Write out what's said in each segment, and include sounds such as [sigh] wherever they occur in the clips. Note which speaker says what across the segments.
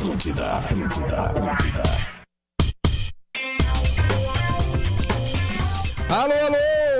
Speaker 1: Atlântida, Atlântida, Atlântida.
Speaker 2: Alô,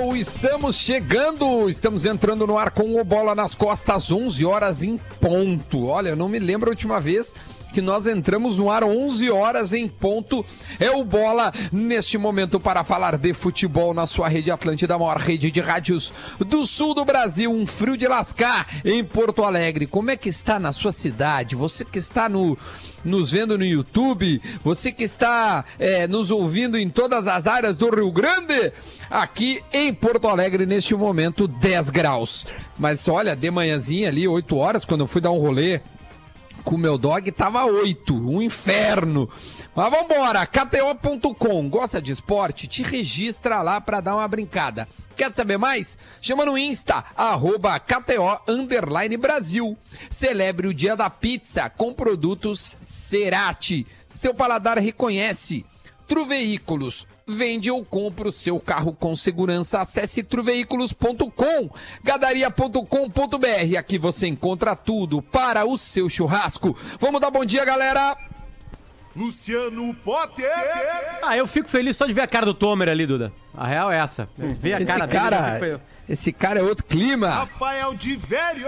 Speaker 2: alô, estamos chegando, estamos entrando no ar com o Bola nas Costas, 11 horas em ponto. Olha, eu não me lembro a última vez que nós entramos no ar 11 horas em ponto. É o Bola neste momento para falar de futebol na sua rede Atlântida, a maior rede de rádios do sul do Brasil. Um frio de lascar em Porto Alegre. Como é que está na sua cidade? Você que está no nos vendo no YouTube, você que está é, nos ouvindo em todas as áreas do Rio Grande, aqui em Porto Alegre, neste momento, 10 graus. Mas olha, de manhãzinha ali, 8 horas, quando eu fui dar um rolê com o meu dog, tava 8, um inferno. Mas vambora, KTO.com, gosta de esporte? Te registra lá para dar uma brincada. Quer saber mais? Chama no Insta, arroba KTO Underline Brasil. Celebre o dia da pizza com produtos Cerati. Seu paladar reconhece. Truveículos. Vende ou compra o seu carro com segurança. Acesse truveículos.com, gadaria.com.br. Aqui você encontra tudo para o seu churrasco. Vamos dar bom dia, galera!
Speaker 3: Luciano Potter.
Speaker 4: Ah, eu fico feliz só de ver a cara do Tomer ali, Duda. A real é essa. Ver a
Speaker 2: Esse
Speaker 4: cara dele. eu
Speaker 2: cara,
Speaker 4: fico feliz.
Speaker 2: Esse cara é outro clima.
Speaker 3: Rafael de Velho.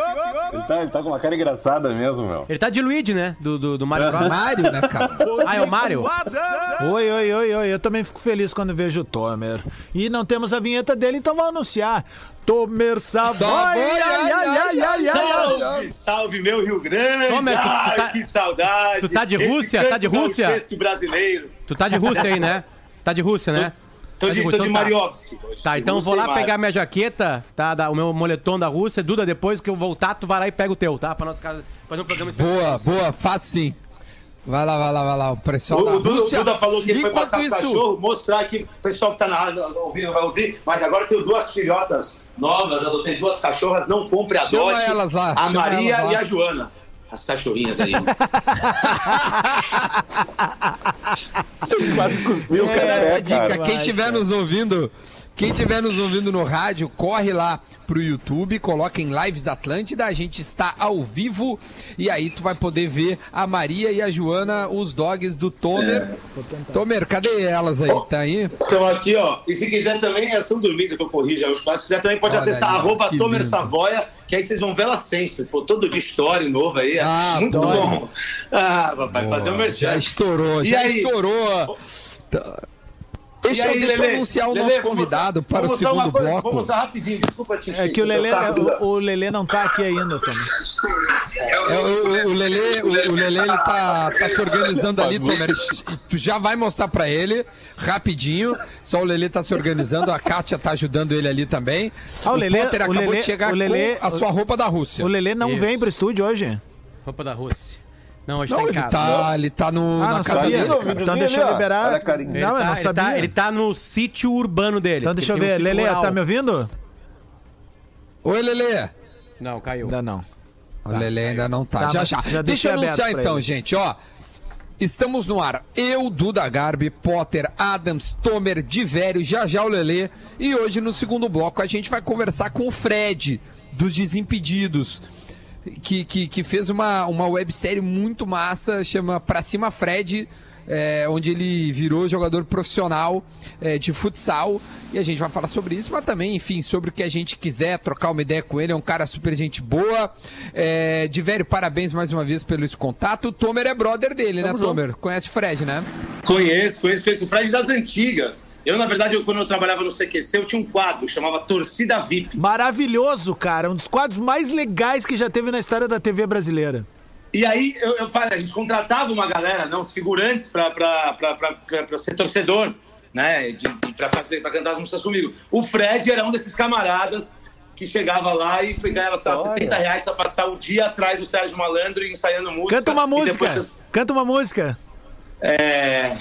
Speaker 5: Ele tá, ele tá com uma cara engraçada mesmo, meu.
Speaker 4: Ele tá de Luigi, né? Do, do, do Mario Bros.
Speaker 2: Mário, né, cara? [laughs]
Speaker 4: Ah, é o Mário?
Speaker 3: Adams.
Speaker 6: Oi, oi, oi, oi. Eu também fico feliz quando vejo o Tomer. E não temos a vinheta dele, então vamos anunciar. Tomer Savoy!
Speaker 2: Savoy,
Speaker 6: Ai, ai, ai, ai, ai, ai.
Speaker 7: Salve, salve meu Rio Grande!
Speaker 4: Tomer, tu- tu
Speaker 7: Ai,
Speaker 4: tá-
Speaker 7: que saudade!
Speaker 4: tu tá de Rússia? Tá de Rússia?
Speaker 7: gauchesco brasileiro.
Speaker 4: Tu tá de Rússia aí, né? [laughs] Tá de Rússia, né?
Speaker 7: Tô de, tô de
Speaker 4: então tá.
Speaker 7: Mariovski. hoje.
Speaker 4: Tá, então
Speaker 7: Rússia
Speaker 4: vou lá pegar minha jaqueta, tá? da- o meu moletom da Rússia. Duda, depois que eu voltar, tu vai lá e pega o teu, tá? Pra nossa casa fazer um programa especial.
Speaker 2: Boa, boa, fato sim. Vai lá, vai lá, vai lá. O pessoal
Speaker 7: O,
Speaker 2: da
Speaker 7: o Duda, o
Speaker 2: Rússia.
Speaker 7: Duda falou que ele foi passar
Speaker 2: isso,
Speaker 7: cachorro, mostrar aqui, o pessoal que tá na rádio ouvindo vai ouvir, mas agora eu tenho duas filhotas novas, adotei duas cachorras, não compre a
Speaker 2: Chama
Speaker 7: dote.
Speaker 2: elas lá,
Speaker 7: A
Speaker 2: chama
Speaker 7: Maria
Speaker 2: elas lá.
Speaker 7: e a Joana. As cachorrinhas aí.
Speaker 5: Quase cuspiu o café,
Speaker 2: a dica,
Speaker 5: cara.
Speaker 2: quem estiver nos ouvindo, quem estiver nos ouvindo no rádio, corre lá pro YouTube, coloca em Lives Atlântida, a gente está ao vivo e aí tu vai poder ver a Maria e a Joana, os dogs do Tomer. Tomer, cadê elas aí? Tá aí?
Speaker 7: Então aqui, ó. E se quiser também, elas estão dormindo, que eu corrijo os quase. Se quiser também pode
Speaker 2: Olha
Speaker 7: acessar
Speaker 2: aí,
Speaker 7: arroba Tomer
Speaker 2: lindo.
Speaker 7: Savoia, que aí vocês vão vê-la sempre. Pô, todo dia story novo aí. é
Speaker 2: Ah,
Speaker 7: muito
Speaker 2: adoro.
Speaker 7: bom. Ah, papai, fazer um
Speaker 2: Já
Speaker 7: merchan.
Speaker 2: estourou,
Speaker 7: E
Speaker 2: já
Speaker 7: aí?
Speaker 2: estourou. Tá. Deixa,
Speaker 7: aí,
Speaker 2: deixa eu anunciar o
Speaker 7: Lelê,
Speaker 2: nosso
Speaker 7: vamos-
Speaker 2: convidado para
Speaker 7: vamos
Speaker 2: o segundo
Speaker 7: coisa,
Speaker 2: bloco.
Speaker 7: Vamos mostrar rapidinho, desculpa te
Speaker 6: É que o Lelê,
Speaker 7: Duda.
Speaker 6: o, o Lelê não tá aqui ainda, Tomer.
Speaker 2: É, o, o Lelê, o, o Lelê, ele tá, tá se organizando ali, Tomer. Tu já vai mostrar pra ele, rapidinho. Só o Lelê tá se organizando, a Kátia tá ajudando ele ali também.
Speaker 6: Ah, o Lelê-
Speaker 2: Potter
Speaker 6: o
Speaker 2: acabou
Speaker 6: Lelê-
Speaker 2: de chegar
Speaker 6: o Lelê-
Speaker 2: com a sua roupa da Rússia.
Speaker 6: O Lelê não
Speaker 4: Isso.
Speaker 6: vem pro estúdio hoje?
Speaker 4: Roupa da Rússia. Não, hoje
Speaker 2: Não,
Speaker 4: tá em
Speaker 2: ele
Speaker 4: casa.
Speaker 2: tá, ele tá no,
Speaker 6: Ah,
Speaker 2: na
Speaker 6: não
Speaker 2: casa
Speaker 6: sabia?
Speaker 2: dele.
Speaker 5: Não,
Speaker 6: Então deixa eu liberar.
Speaker 5: Carinha.
Speaker 4: Ele
Speaker 6: Não, eu
Speaker 4: tá,
Speaker 6: não
Speaker 4: ele
Speaker 6: sabia.
Speaker 4: tá- ele tá no sítio urbano dele.
Speaker 6: Então deixa eu
Speaker 4: Ele um
Speaker 6: ver. Lelê,
Speaker 4: rural.
Speaker 6: tá me ouvindo?
Speaker 2: Oi, Lelê.
Speaker 4: Não, caiu.
Speaker 6: Ainda não.
Speaker 2: O Lelê ainda não tá.
Speaker 6: Tá,
Speaker 2: já, já.
Speaker 6: já
Speaker 2: Deixa eu anunciar então,
Speaker 6: ele.
Speaker 2: gente, ó. Estamos no ar. Eu, Duda Garbi, Potter, Adams, Tomer, Divério, já já o Lelê. E hoje, no segundo bloco, a gente vai conversar com o Fred, dos Desimpedidos. Que, que, que fez uma, uma websérie muito massa, chama Pra Cima Fred, é, onde ele virou jogador profissional é, de futsal. E a gente vai falar sobre isso, mas também, enfim, sobre o que a gente quiser, trocar uma ideia com ele. É um cara super gente boa. É, Divério, parabéns mais uma vez pelo esse contato. O Tomer é brother dele, né, Tomer? Conhece o Fred, né?
Speaker 7: Conheço, conheço, conheço o Fred das antigas. Eu, na verdade, eu, quando eu trabalhava no CQC, eu tinha um quadro, chamava Torcida VIP.
Speaker 6: Maravilhoso, cara. Um dos quadros mais legais que já teve na história da TV brasileira.
Speaker 7: E aí, eu, eu, para, a gente contratava uma galera, não, os figurantes, pra ser torcedor, né? Pra cantar as músicas comigo. O Fred era um desses camaradas que chegava lá e ganhava, sei lá, 70 reais pra passar o dia atrás do Sérgio Malandro ensaiando música.
Speaker 6: Canta uma música.
Speaker 7: depois-
Speaker 6: Canta uma música.
Speaker 7: É,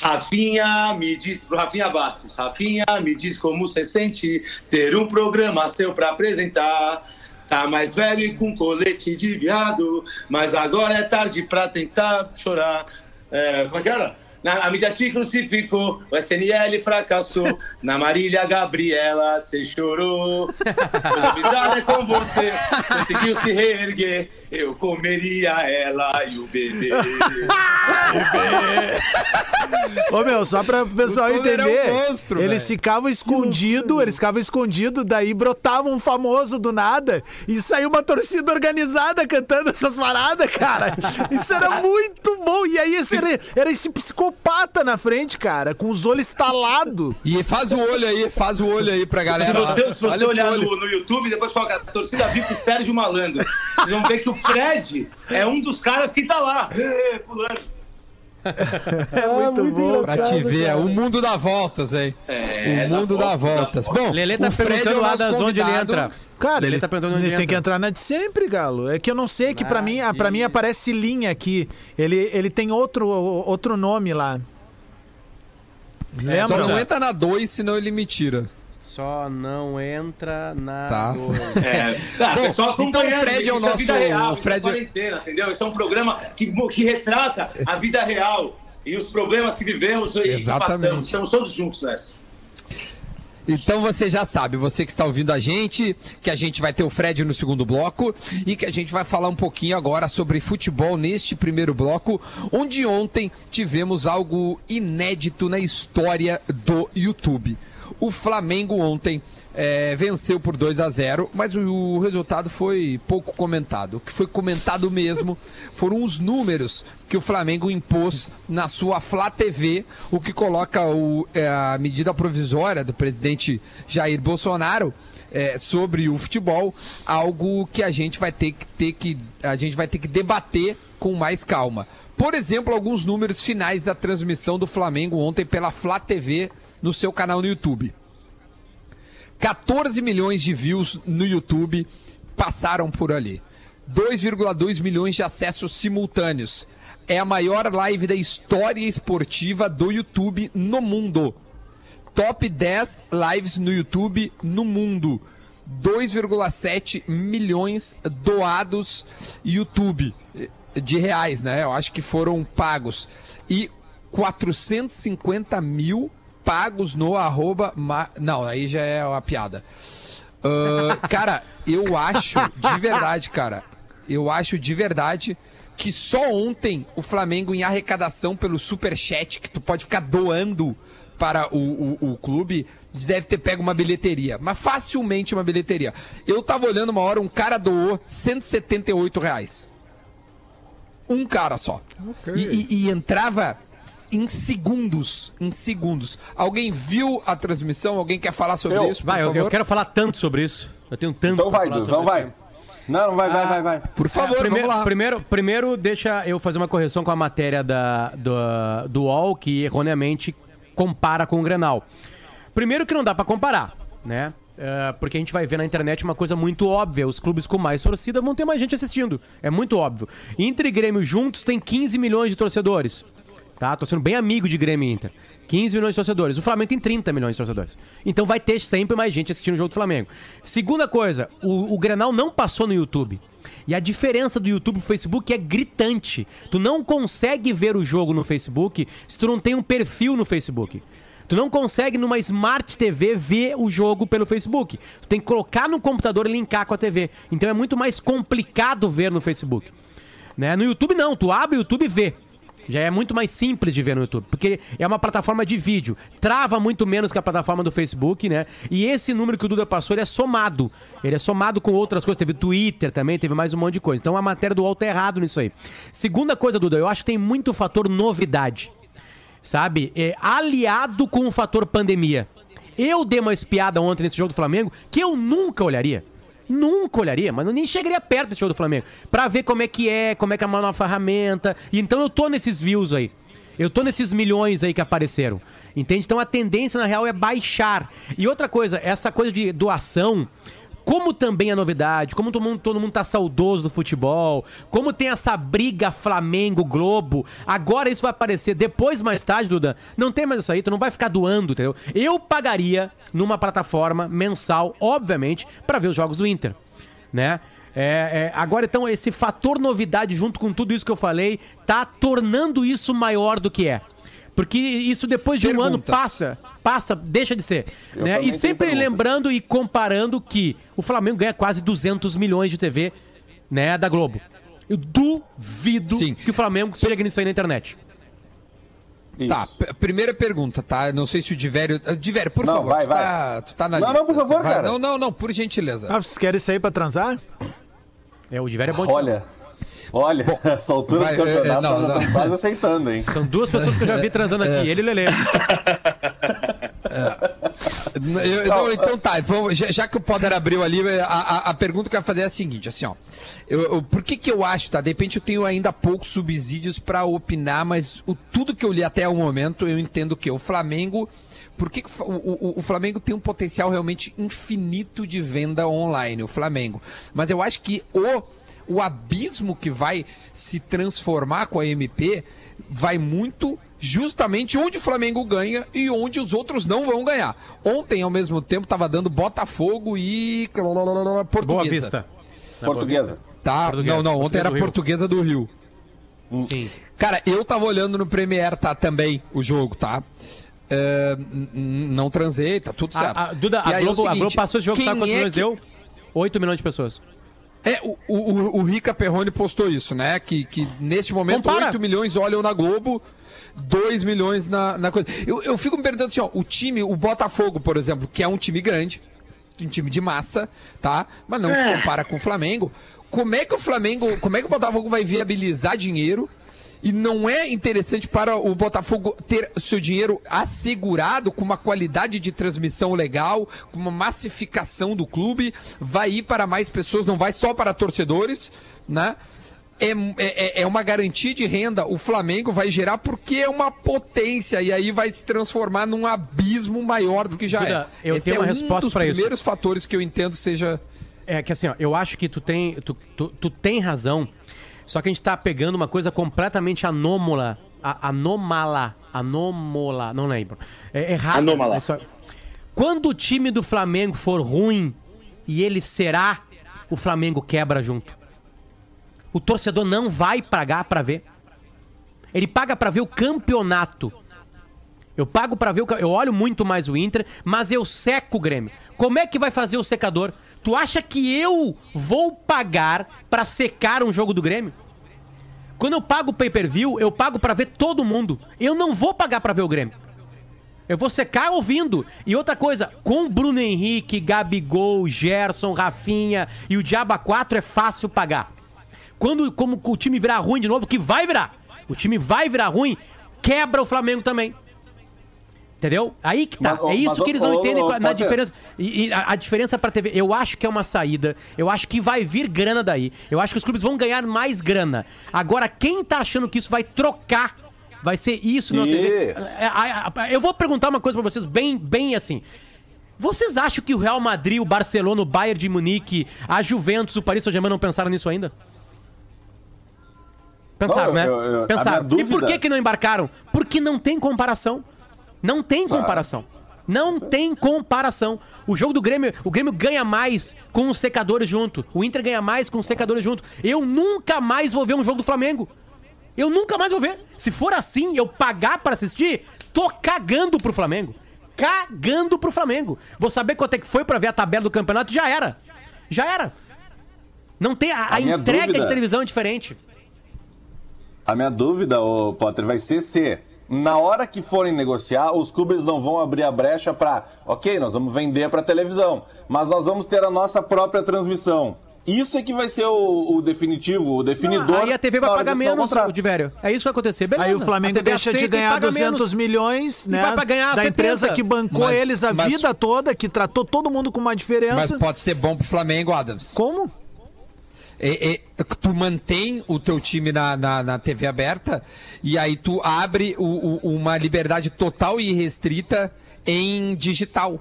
Speaker 7: Rafinha, me diz pro Rafinha Bastos. Rafinha, me diz como você sente ter um programa seu pra apresentar. Tá mais velho e com colete de viado, mas agora é tarde pra tentar chorar. É, como é que era? Na, a mídia te crucificou, o SNL fracassou. [laughs] Na Marília Gabriela, cê chorou. Bizarra é com você, conseguiu se reerguer. Eu comeria ela e o bebê. [laughs]
Speaker 6: Ô meu, só pra o pessoal
Speaker 2: O é um
Speaker 6: entender,
Speaker 2: monstro,
Speaker 6: eles
Speaker 2: velho.
Speaker 6: ficavam escondidos, eles ficavam escondidos, daí brotava um famoso do nada e saiu uma torcida organizada cantando essas paradas, cara. Isso era muito bom. E aí esse era, era esse psicopata na frente, cara, com os olhos estalados.
Speaker 2: E faz o olho aí, faz o olho aí pra
Speaker 7: Se
Speaker 2: galera.
Speaker 7: você, se você
Speaker 2: Olha esse
Speaker 7: olhar no, no YouTube, depois coloca a torcida VIP Sérgio Malandro. Vocês vão ver que o Fred é um dos caras que tá lá, pulando.
Speaker 6: É muito, bom.
Speaker 2: Pra te ver, o mundo dá voltas aí.
Speaker 7: É,
Speaker 2: o
Speaker 7: dá
Speaker 2: mundo dá
Speaker 7: voltas, dá
Speaker 2: voltas. Bom,
Speaker 4: Lelê tá
Speaker 2: o Fred
Speaker 4: perguntando
Speaker 2: é o
Speaker 4: lá das onde ele entra.
Speaker 6: Cara,
Speaker 4: Lelê
Speaker 6: ele,
Speaker 4: tá perguntando onde
Speaker 6: ele
Speaker 4: ele
Speaker 6: tem que
Speaker 4: entra.
Speaker 6: entrar na de sempre, Galo. É que eu não sei, que pra
Speaker 4: Ah,
Speaker 6: mim, pra mim
Speaker 4: e-
Speaker 6: aparece linha aqui. Ele, ele tem outro, outro nome lá.
Speaker 2: Só
Speaker 6: Lembra?
Speaker 2: não entra na 2, senão ele me tira.
Speaker 4: Só não entra na.
Speaker 2: Tá.
Speaker 4: dois. [laughs]
Speaker 7: É, ah,
Speaker 2: Bom,
Speaker 7: pessoal
Speaker 2: então o
Speaker 7: acompanhando,
Speaker 2: Fred é o
Speaker 7: isso é
Speaker 2: nosso-
Speaker 7: vida real,
Speaker 2: o
Speaker 7: isso
Speaker 2: Fred-
Speaker 7: é quarentena, entendeu? Isso é um programa que, que retrata a vida real e os problemas que vivemos e
Speaker 2: Exatamente.
Speaker 7: passamos. Estamos todos juntos nessa.
Speaker 2: Então você já sabe, você que está ouvindo a gente, que a gente vai ter o Fred no segundo bloco e que a gente vai falar um pouquinho agora sobre futebol neste primeiro bloco, onde ontem tivemos algo inédito na história do YouTube. O Flamengo ontem eh, venceu por 2 a 0, mas o, o resultado foi pouco comentado. O que foi comentado mesmo [laughs] foram os números que o Flamengo impôs na sua Flá TV, o que coloca o, eh, a medida provisória do presidente Jair Bolsonaro eh, sobre o futebol, algo que a gente vai ter que ter que a gente vai ter que debater com mais calma. Por exemplo, alguns números finais da transmissão do Flamengo ontem pela Flá TV no seu canal no YouTube. 14 milhões de views no YouTube passaram por ali. 2,2 milhões de acessos simultâneos. É a maior live da história esportiva do YouTube no mundo. Top 10 lives no YouTube no mundo. 2,7 milhões doados YouTube eh, de reais, né? Eu acho que foram pagos. E 450 mil pagos no arroba. ma- Não, aí já é uma piada. Ah, [laughs] cara, eu acho de verdade, cara. Eu acho de verdade que só ontem o Flamengo, em arrecadação pelo Superchat, que tu pode ficar doando para o, o, o clube, deve ter pego uma bilheteria. Mas facilmente uma bilheteria. Eu tava olhando uma hora, um cara doou 178 reais. Um cara só. E, e- e entrava em segundos. Em segundos. Alguém viu a transmissão? Alguém quer falar sobre
Speaker 5: Eu.
Speaker 2: isso? por
Speaker 4: Vai, eu, eu quero falar tanto sobre isso. Eu tenho tanto
Speaker 5: Então vai,
Speaker 4: falar
Speaker 5: então
Speaker 4: isso.
Speaker 5: vai. Não, não vai, vai, vai, vai.
Speaker 2: Por favor,
Speaker 4: É, primeiro,
Speaker 2: vamos lá.
Speaker 4: primeiro, primeiro, deixa eu fazer uma correção com a matéria da, do, do UOL, que erroneamente compara com o Grenal. Primeiro que não dá pra comparar, né? É, porque a gente vai ver na internet uma coisa muito óbvia. Os clubes com mais torcida vão ter mais gente assistindo. É muito óbvio. Inter e Grêmio juntos tem 15 milhões de torcedores. Tá? Tô sendo bem amigo de Grêmio e Inter. 15 milhões de torcedores. O Flamengo tem 30 milhões de torcedores. Então vai ter sempre mais gente assistindo o jogo do Flamengo. Segunda coisa, o, o Grenal não passou no YouTube. E a diferença do YouTube pro Facebook é gritante. Tu não consegue ver o jogo no Facebook se tu não tem um perfil no Facebook. Tu não consegue numa Smart TV ver o jogo pelo Facebook. Tu tem que colocar no computador e linkar com a TV. Então é muito mais complicado ver no Facebook. Né? No YouTube não, tu abre o YouTube e vê. Já é muito mais simples de ver no YouTube, porque é uma plataforma de vídeo. Trava muito menos que a plataforma do Facebook, né? E esse número que o Duda passou, ele é somado. Ele é somado com outras coisas. Teve Twitter também, teve mais um monte de coisa. Então a matéria do UOL tá errado nisso aí. Segunda coisa, Duda, eu acho que tem muito fator novidade. Sabe? É, aliado com o fator pandemia. Eu dei uma espiada ontem nesse jogo do Flamengo que eu nunca olharia. Nunca olharia, mas nem chegaria perto desse jogo do Flamengo. Pra ver como é que é, como é que é uma nova ferramenta. E então eu tô nesses views aí. Eu tô nesses milhões aí que apareceram. Entende? Então a tendência, na real, é baixar. E outra coisa, essa coisa de doação. Como também a novidade, como todo mundo, todo mundo tá saudoso do futebol, como tem essa briga Flamengo-Globo, agora isso vai aparecer depois, mais tarde, Duda, não tem mais isso aí, tu não vai ficar doando, entendeu? Eu pagaria numa plataforma mensal, obviamente, pra ver os jogos do Inter, né? É, é, agora, então, esse fator novidade, junto com tudo isso que eu falei, tá tornando isso maior do que é. Porque isso depois de um ano
Speaker 2: Perguntas.
Speaker 4: passa, passa, deixa de ser. Né? E sempre
Speaker 5: perguntas.
Speaker 4: lembrando e comparando que o Flamengo ganha quase 200 milhões de TV né, da Globo. Eu duvido
Speaker 2: Sim.
Speaker 4: que o Flamengo chegue nisso aí na internet.
Speaker 5: Isso.
Speaker 2: Tá, primeira pergunta, tá? Não sei se o Divério. ah, Divério, por
Speaker 5: Não,
Speaker 2: favor,
Speaker 5: vai,
Speaker 2: tu,
Speaker 5: vai.
Speaker 2: Tá, tu tá na
Speaker 5: Não,
Speaker 2: lista.
Speaker 5: não, por favor,
Speaker 2: Vai,
Speaker 5: cara.
Speaker 2: Não, não, não, por gentileza.
Speaker 6: Ah, vocês querem sair pra transar?
Speaker 4: É, o Diver é bom de
Speaker 5: Olha, olha, [laughs] essa altura
Speaker 2: vai,
Speaker 5: do
Speaker 2: é, é,
Speaker 5: campeonato
Speaker 2: não,
Speaker 5: nós já
Speaker 2: não.
Speaker 5: quase aceitando, hein?
Speaker 4: São duas pessoas que eu já vi transando
Speaker 2: É.
Speaker 4: aqui, ele e o Lelê.
Speaker 2: Eu- não, então tá, vamos- já, já que o Poder abriu ali, a, a- a pergunta que eu ia fazer é a seguinte, assim, ó. Eu, eu- por que que eu acho, tá? De repente eu tenho ainda poucos subsídios pra opinar, mas o, tudo que eu li até o momento, eu entendo que o Flamengo. Por que, que o, o- o Flamengo tem um potencial realmente infinito de venda online, o Flamengo. Mas eu acho que o, o abismo que vai se transformar com a MP vai muito justamente onde o Flamengo ganha e onde os outros não vão ganhar. Ontem, ao mesmo tempo, tava dando Botafogo e Portuguesa.
Speaker 4: Boa vista.
Speaker 5: Portuguesa.
Speaker 2: Tá?
Speaker 4: Portuguesa,
Speaker 2: não, não, ontem
Speaker 4: Portuguesa
Speaker 2: era
Speaker 4: do.
Speaker 2: Portuguesa do Rio.
Speaker 4: Sim.
Speaker 2: Cara, eu tava olhando no Premiere, tá, também, o jogo, tá? N- não transei, tá tudo certo.
Speaker 4: A, a- Duda, a
Speaker 2: aí é
Speaker 4: Globo, a
Speaker 2: seguinte,
Speaker 4: Globo passou esse jogo, sabe quantos
Speaker 2: é
Speaker 4: milhões
Speaker 2: que-
Speaker 4: deu? 8 milhões de pessoas.
Speaker 2: É, o, o, o- Rica Perrone postou isso, né? Que, que neste momento
Speaker 4: Compara.
Speaker 2: 8 milhões olham na Globo, 2 milhões na, na coisa. Eu, eu fico me perguntando assim, ó, o time, o Botafogo, por exemplo, que é um time grande, um time de massa, tá? Mas não se compara com o Flamengo. Como é que o Flamengo, como é que o Botafogo vai viabilizar dinheiro? E não é interessante para o Botafogo ter seu dinheiro assegurado com uma qualidade de transmissão legal, com uma massificação do clube, vai ir para mais pessoas, não vai só para torcedores, né? É, é, é uma garantia de renda. O Flamengo vai gerar porque é uma potência e aí vai se transformar num abismo maior do que já
Speaker 4: Duda,
Speaker 2: é.
Speaker 4: eu
Speaker 2: Esse
Speaker 4: tenho
Speaker 2: é
Speaker 4: uma
Speaker 2: um
Speaker 4: resposta
Speaker 2: dos
Speaker 4: pra isso.
Speaker 2: primeiros fatores que eu entendo seja
Speaker 4: É que assim, ó, eu acho que tu tem, tu, tu, tu tem razão, só que a gente tá pegando uma coisa completamente anômala, a, anômala, anômala, não lembro. É errado.
Speaker 7: Anômala.
Speaker 4: É só- Quando o time do Flamengo for ruim e ele será, o Flamengo quebra junto. O torcedor não vai pagar pra ver. Ele paga pra ver o campeonato. Eu pago pra ver o. Eu olho muito mais o Inter, mas eu seco o Grêmio. Como é que vai fazer o secador? Tu acha que eu vou pagar pra secar um jogo do Grêmio? Quando eu pago o pay-per-view, eu pago pra ver todo mundo. Eu não vou pagar pra ver o Grêmio. Eu vou secar ouvindo. E outra coisa, com Bruno Henrique, Gabigol, Gerson, Rafinha e o Diaba 4 é fácil pagar. Quando como o time virar ruim de novo, que vai virar. O time vai virar ruim, quebra o Flamengo também. Entendeu? Aí que tá.
Speaker 5: Mas,
Speaker 4: é isso
Speaker 5: mas,
Speaker 4: que eles não
Speaker 5: ô,
Speaker 4: entendem
Speaker 5: ô,
Speaker 4: na diferença. E, e a, a diferença pra TV. Eu acho que é uma saída. Eu acho que vai vir grana daí. Eu acho que os clubes vão ganhar mais grana. Agora, quem tá achando que isso vai trocar? Vai ser isso na TV? É, Eu vou perguntar uma coisa pra vocês, bem, bem assim. Vocês acham que o Real Madrid, o Barcelona, o Bayern de Munique, a Juventus, o Paris Saint-Germain não pensaram nisso ainda? Pensaram,
Speaker 5: Não,
Speaker 4: né?
Speaker 5: eu- eu-
Speaker 4: pensaram. E por que que não embarcaram? Porque não tem comparação. Não tem comparação. Não tem comparação. O jogo do Grêmio, o Grêmio ganha mais com os secadores junto. O Inter ganha mais com os secadores junto. Eu nunca mais vou ver um jogo do Flamengo. Eu nunca mais vou ver. Se for assim, eu pagar pra assistir, tô cagando pro Flamengo. Cagando pro Flamengo. Vou saber quanto é que foi pra ver a tabela do campeonato, já era. Já era. Não tem a, a
Speaker 5: A
Speaker 4: entrega de
Speaker 5: dúvida-
Speaker 4: televisão é diferente.
Speaker 5: A minha dúvida, ô Potter, vai ser se na hora que forem negociar, os clubes não vão abrir a brecha para, ok, nós vamos vender para televisão, mas nós vamos ter a nossa própria transmissão. Isso é que vai ser o, o definitivo, o definidor.
Speaker 4: Aí a TV vai pagar
Speaker 5: o
Speaker 4: menos, o Diverio. É isso que vai acontecer, beleza.
Speaker 6: Aí o Flamengo deixa de ganhar
Speaker 4: paga
Speaker 6: 200
Speaker 4: menos.
Speaker 6: milhões, né?
Speaker 4: vai pra ganhar
Speaker 6: da
Speaker 4: 70.
Speaker 6: empresa que bancou
Speaker 2: Mas-
Speaker 6: eles a
Speaker 2: mas-
Speaker 6: vida toda, que tratou todo mundo com uma
Speaker 2: Mas
Speaker 6: diferença.
Speaker 2: pode ser bom pro Flamengo, Adams.
Speaker 6: Como?
Speaker 2: É, é, tu mantém o teu time na, na, na TV aberta e aí tu abre o- o- uma liberdade total e restrita em digital.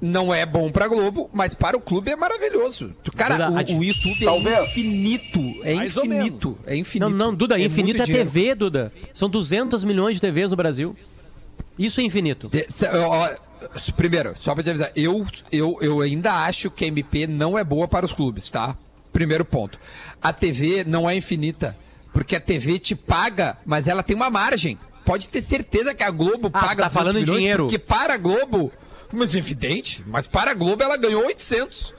Speaker 2: Não é bom pra Globo, mas para o clube é maravilhoso. Tu- Cara,
Speaker 4: Duda,
Speaker 2: o, o YouTube
Speaker 5: Talvez.
Speaker 2: é infinito. É
Speaker 6: Mais
Speaker 2: infinito. É infinito.
Speaker 4: Não, não, Duda, infinito
Speaker 2: muito
Speaker 4: é
Speaker 2: dinheiro.
Speaker 4: TV, Duda. São 200 milhões de TVs no Brasil. Isso é infinito.
Speaker 2: De- se- ó, Primeiro, só pra te avisar, eu, eu, eu ainda acho que a MP não é boa para os clubes, tá? Primeiro ponto. A TV não é infinita, porque a TV te paga, mas ela tem uma margem. Pode ter certeza que a Globo
Speaker 4: Ah,
Speaker 2: paga
Speaker 4: tá
Speaker 2: 200
Speaker 4: falando em dinheiro.
Speaker 2: Porque para a Globo, mas é evidente, mas para a Globo ela ganhou 800.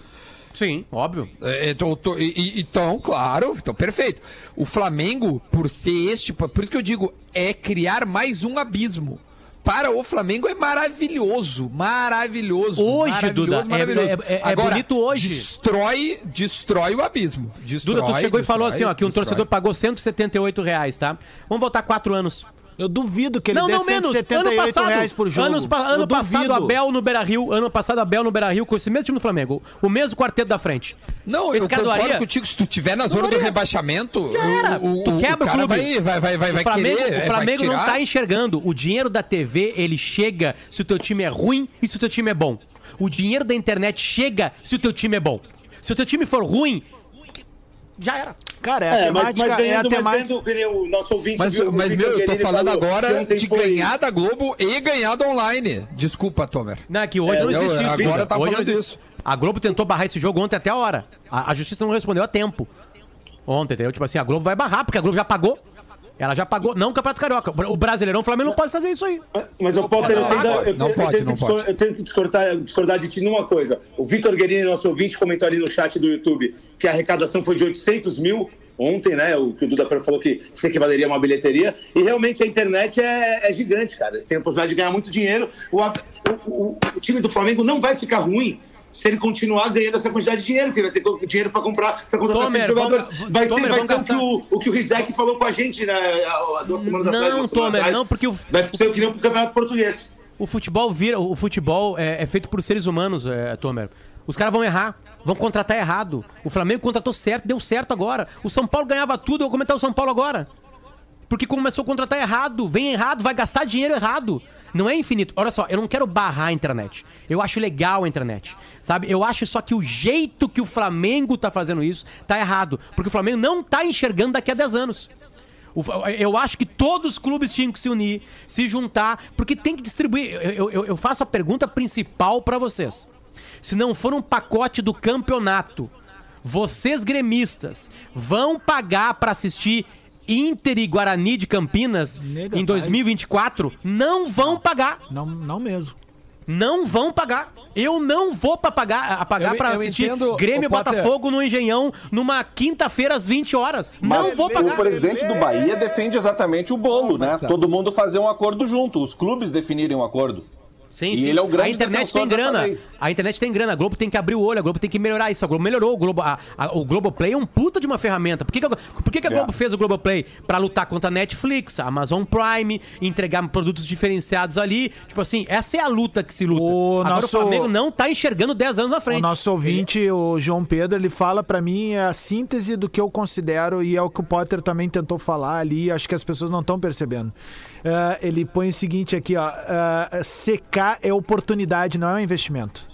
Speaker 4: Sim, óbvio.
Speaker 2: É, tô- tô- e- e- então, claro, então perfeito. O Flamengo, por ser este, por isso que eu digo, é criar mais um abismo. Para o Flamengo é maravilhoso, maravilhoso.
Speaker 4: Hoje,
Speaker 2: maravilhoso,
Speaker 4: Duda, é-
Speaker 2: maravilhoso.
Speaker 4: é- é- é
Speaker 2: Agora,
Speaker 4: bonito hoje.
Speaker 2: Destrói, destrói o abismo. Destrói,
Speaker 4: Duda, tu chegou e falou
Speaker 2: destrói,
Speaker 4: assim, ó, que um
Speaker 2: destrói.
Speaker 4: torcedor pagou 178 reais, tá? Vamos voltar quatro anos.
Speaker 6: Eu duvido que ele
Speaker 4: não,
Speaker 6: dê
Speaker 4: não menos. Ano
Speaker 6: 178
Speaker 4: passado,
Speaker 6: reais por jogo.
Speaker 4: Anos pa-
Speaker 6: Eu
Speaker 4: ano passado,
Speaker 6: duvido.
Speaker 4: Abel no Beira-Rio. Ano passado, Abel no Beira-Rio com esse mesmo time do Flamengo. O mesmo quarteto da frente.
Speaker 2: Não,
Speaker 4: Esse
Speaker 2: eu
Speaker 4: cara
Speaker 2: concordo
Speaker 4: doaria?
Speaker 2: contigo. Se tu tiver na zona do
Speaker 4: doaria.
Speaker 2: rebaixamento,
Speaker 4: Já era.
Speaker 2: o, o,
Speaker 4: tu
Speaker 2: o
Speaker 4: quebra o,
Speaker 2: cara
Speaker 4: clube.
Speaker 2: vai, vai, vai, vai,
Speaker 4: o Flamengo,
Speaker 2: querer,
Speaker 4: o
Speaker 2: vai
Speaker 4: Flamengo não tá enxergando. O dinheiro da TV, ele chega se o teu time é ruim e se o teu time é bom. O dinheiro da internet chega se o teu time é bom. Se o teu time for ruim, já era.
Speaker 6: Cara, é a
Speaker 7: É, mas,
Speaker 6: temática.
Speaker 7: mas
Speaker 6: é a
Speaker 7: ganhando, mas
Speaker 6: temática.
Speaker 7: ganhando, o nosso ouvinte
Speaker 2: Mas,
Speaker 7: viu,
Speaker 2: mas meu, eu tô falando agora de
Speaker 7: foi-
Speaker 2: ganhar da Globo e ganhar da online. Desculpa, Tomer.
Speaker 4: Não, é que hoje
Speaker 7: É,
Speaker 4: não existe isso.
Speaker 2: agora tá
Speaker 4: Hoje não
Speaker 2: falando isso.
Speaker 4: A Globo tentou barrar esse jogo ontem até a hora. A, a justiça não respondeu a tempo. Ontem, entendeu? Tipo assim, a Globo vai barrar, porque a Globo já pagou. Ela já pagou, não o Campeonato Carioca. O Brasileirão, o Flamengo não pode fazer isso aí.
Speaker 7: Mas o Potter, eu tenho, que discordar, discordar de ti numa coisa. O Vitor Guerini, nosso ouvinte, comentou ali no chat do YouTube que a arrecadação foi de 800 mil ontem, né? O que o Duda falou que isso equivaleria a uma bilheteria. E realmente a internet é, é gigante, cara. Eles têm a possibilidade de ganhar muito dinheiro. O, o- o- o time do Flamengo não vai ficar ruim. Se ele continuar ganhando essa quantidade de dinheiro, porque ele vai ter dinheiro para comprar, para contratar
Speaker 4: Tomer,
Speaker 7: jogadores.
Speaker 4: vamos-
Speaker 7: vai ser,
Speaker 4: Tomer,
Speaker 7: vai ser o, que o, o que o Rizek falou com a gente né, há duas semanas
Speaker 4: Não,
Speaker 7: atrás. semana
Speaker 4: Tomer,
Speaker 7: atrás.
Speaker 4: não, porque o-
Speaker 7: Vai ser o que nem o Campeonato Português.
Speaker 4: O futebol vira. O futebol é, é feito por seres humanos, é, Tomer. Os caras vão errar, vão contratar errado. O Flamengo contratou certo, deu certo agora. O São Paulo ganhava tudo, eu vou comentar o São Paulo agora. Porque começou a contratar errado, vem errado, vai gastar dinheiro errado. Não é infinito. Olha só, eu não quero barrar a internet. Eu acho legal a internet. Sabe? Eu acho só que o jeito que o Flamengo tá fazendo isso tá errado. Porque o Flamengo não tá enxergando daqui a 10 anos. Eu acho que todos os clubes tinham que se unir, se juntar, porque tem que distribuir. Eu, eu- eu faço a pergunta principal pra vocês. Se não for um pacote do campeonato, vocês gremistas vão pagar pra assistir Inter e Guarani de Campinas
Speaker 6: Nega,
Speaker 4: em 2024? Não vão pagar.
Speaker 6: Não, não mesmo.
Speaker 4: Não vão pagar. Eu não vou pra pagar, a pagar
Speaker 2: Eu-
Speaker 4: pra
Speaker 2: eu
Speaker 4: assistir
Speaker 2: entendo,
Speaker 4: Grêmio e. Botafogo no Engenhão numa quinta-feira às 20 horas.
Speaker 5: Mas
Speaker 4: não vou
Speaker 5: o
Speaker 4: pagar.
Speaker 5: presidente do Bahia defende exatamente o bolo, né? Todo mundo fazer um acordo junto, os clubes definirem um acordo.
Speaker 4: Sim,
Speaker 5: E ele é o grande
Speaker 4: A internet tem grana.
Speaker 5: lei.
Speaker 4: A internet tem grana. A Globo tem que abrir o olho, a Globo tem que melhorar isso. A Globo melhorou. O Globo, a, a- o Globoplay é um puta de uma ferramenta. Por que, que, a- por que, que a
Speaker 5: Já.
Speaker 4: Globo fez o Globoplay? Pra lutar contra a Netflix, a Amazon Prime, entregar produtos diferenciados ali. Tipo assim, essa é a luta que se luta.
Speaker 6: O
Speaker 4: Agora
Speaker 6: nosso-
Speaker 4: o Flamengo não tá enxergando 10 anos na frente.
Speaker 6: O nosso ouvinte, o João Pedro, ele fala pra mim é a síntese do que eu considero e é o que o Potter também tentou falar ali. Acho que as pessoas não estão percebendo. Ah, ele põe o seguinte aqui, ó. ah, secar é oportunidade, não é um investimento.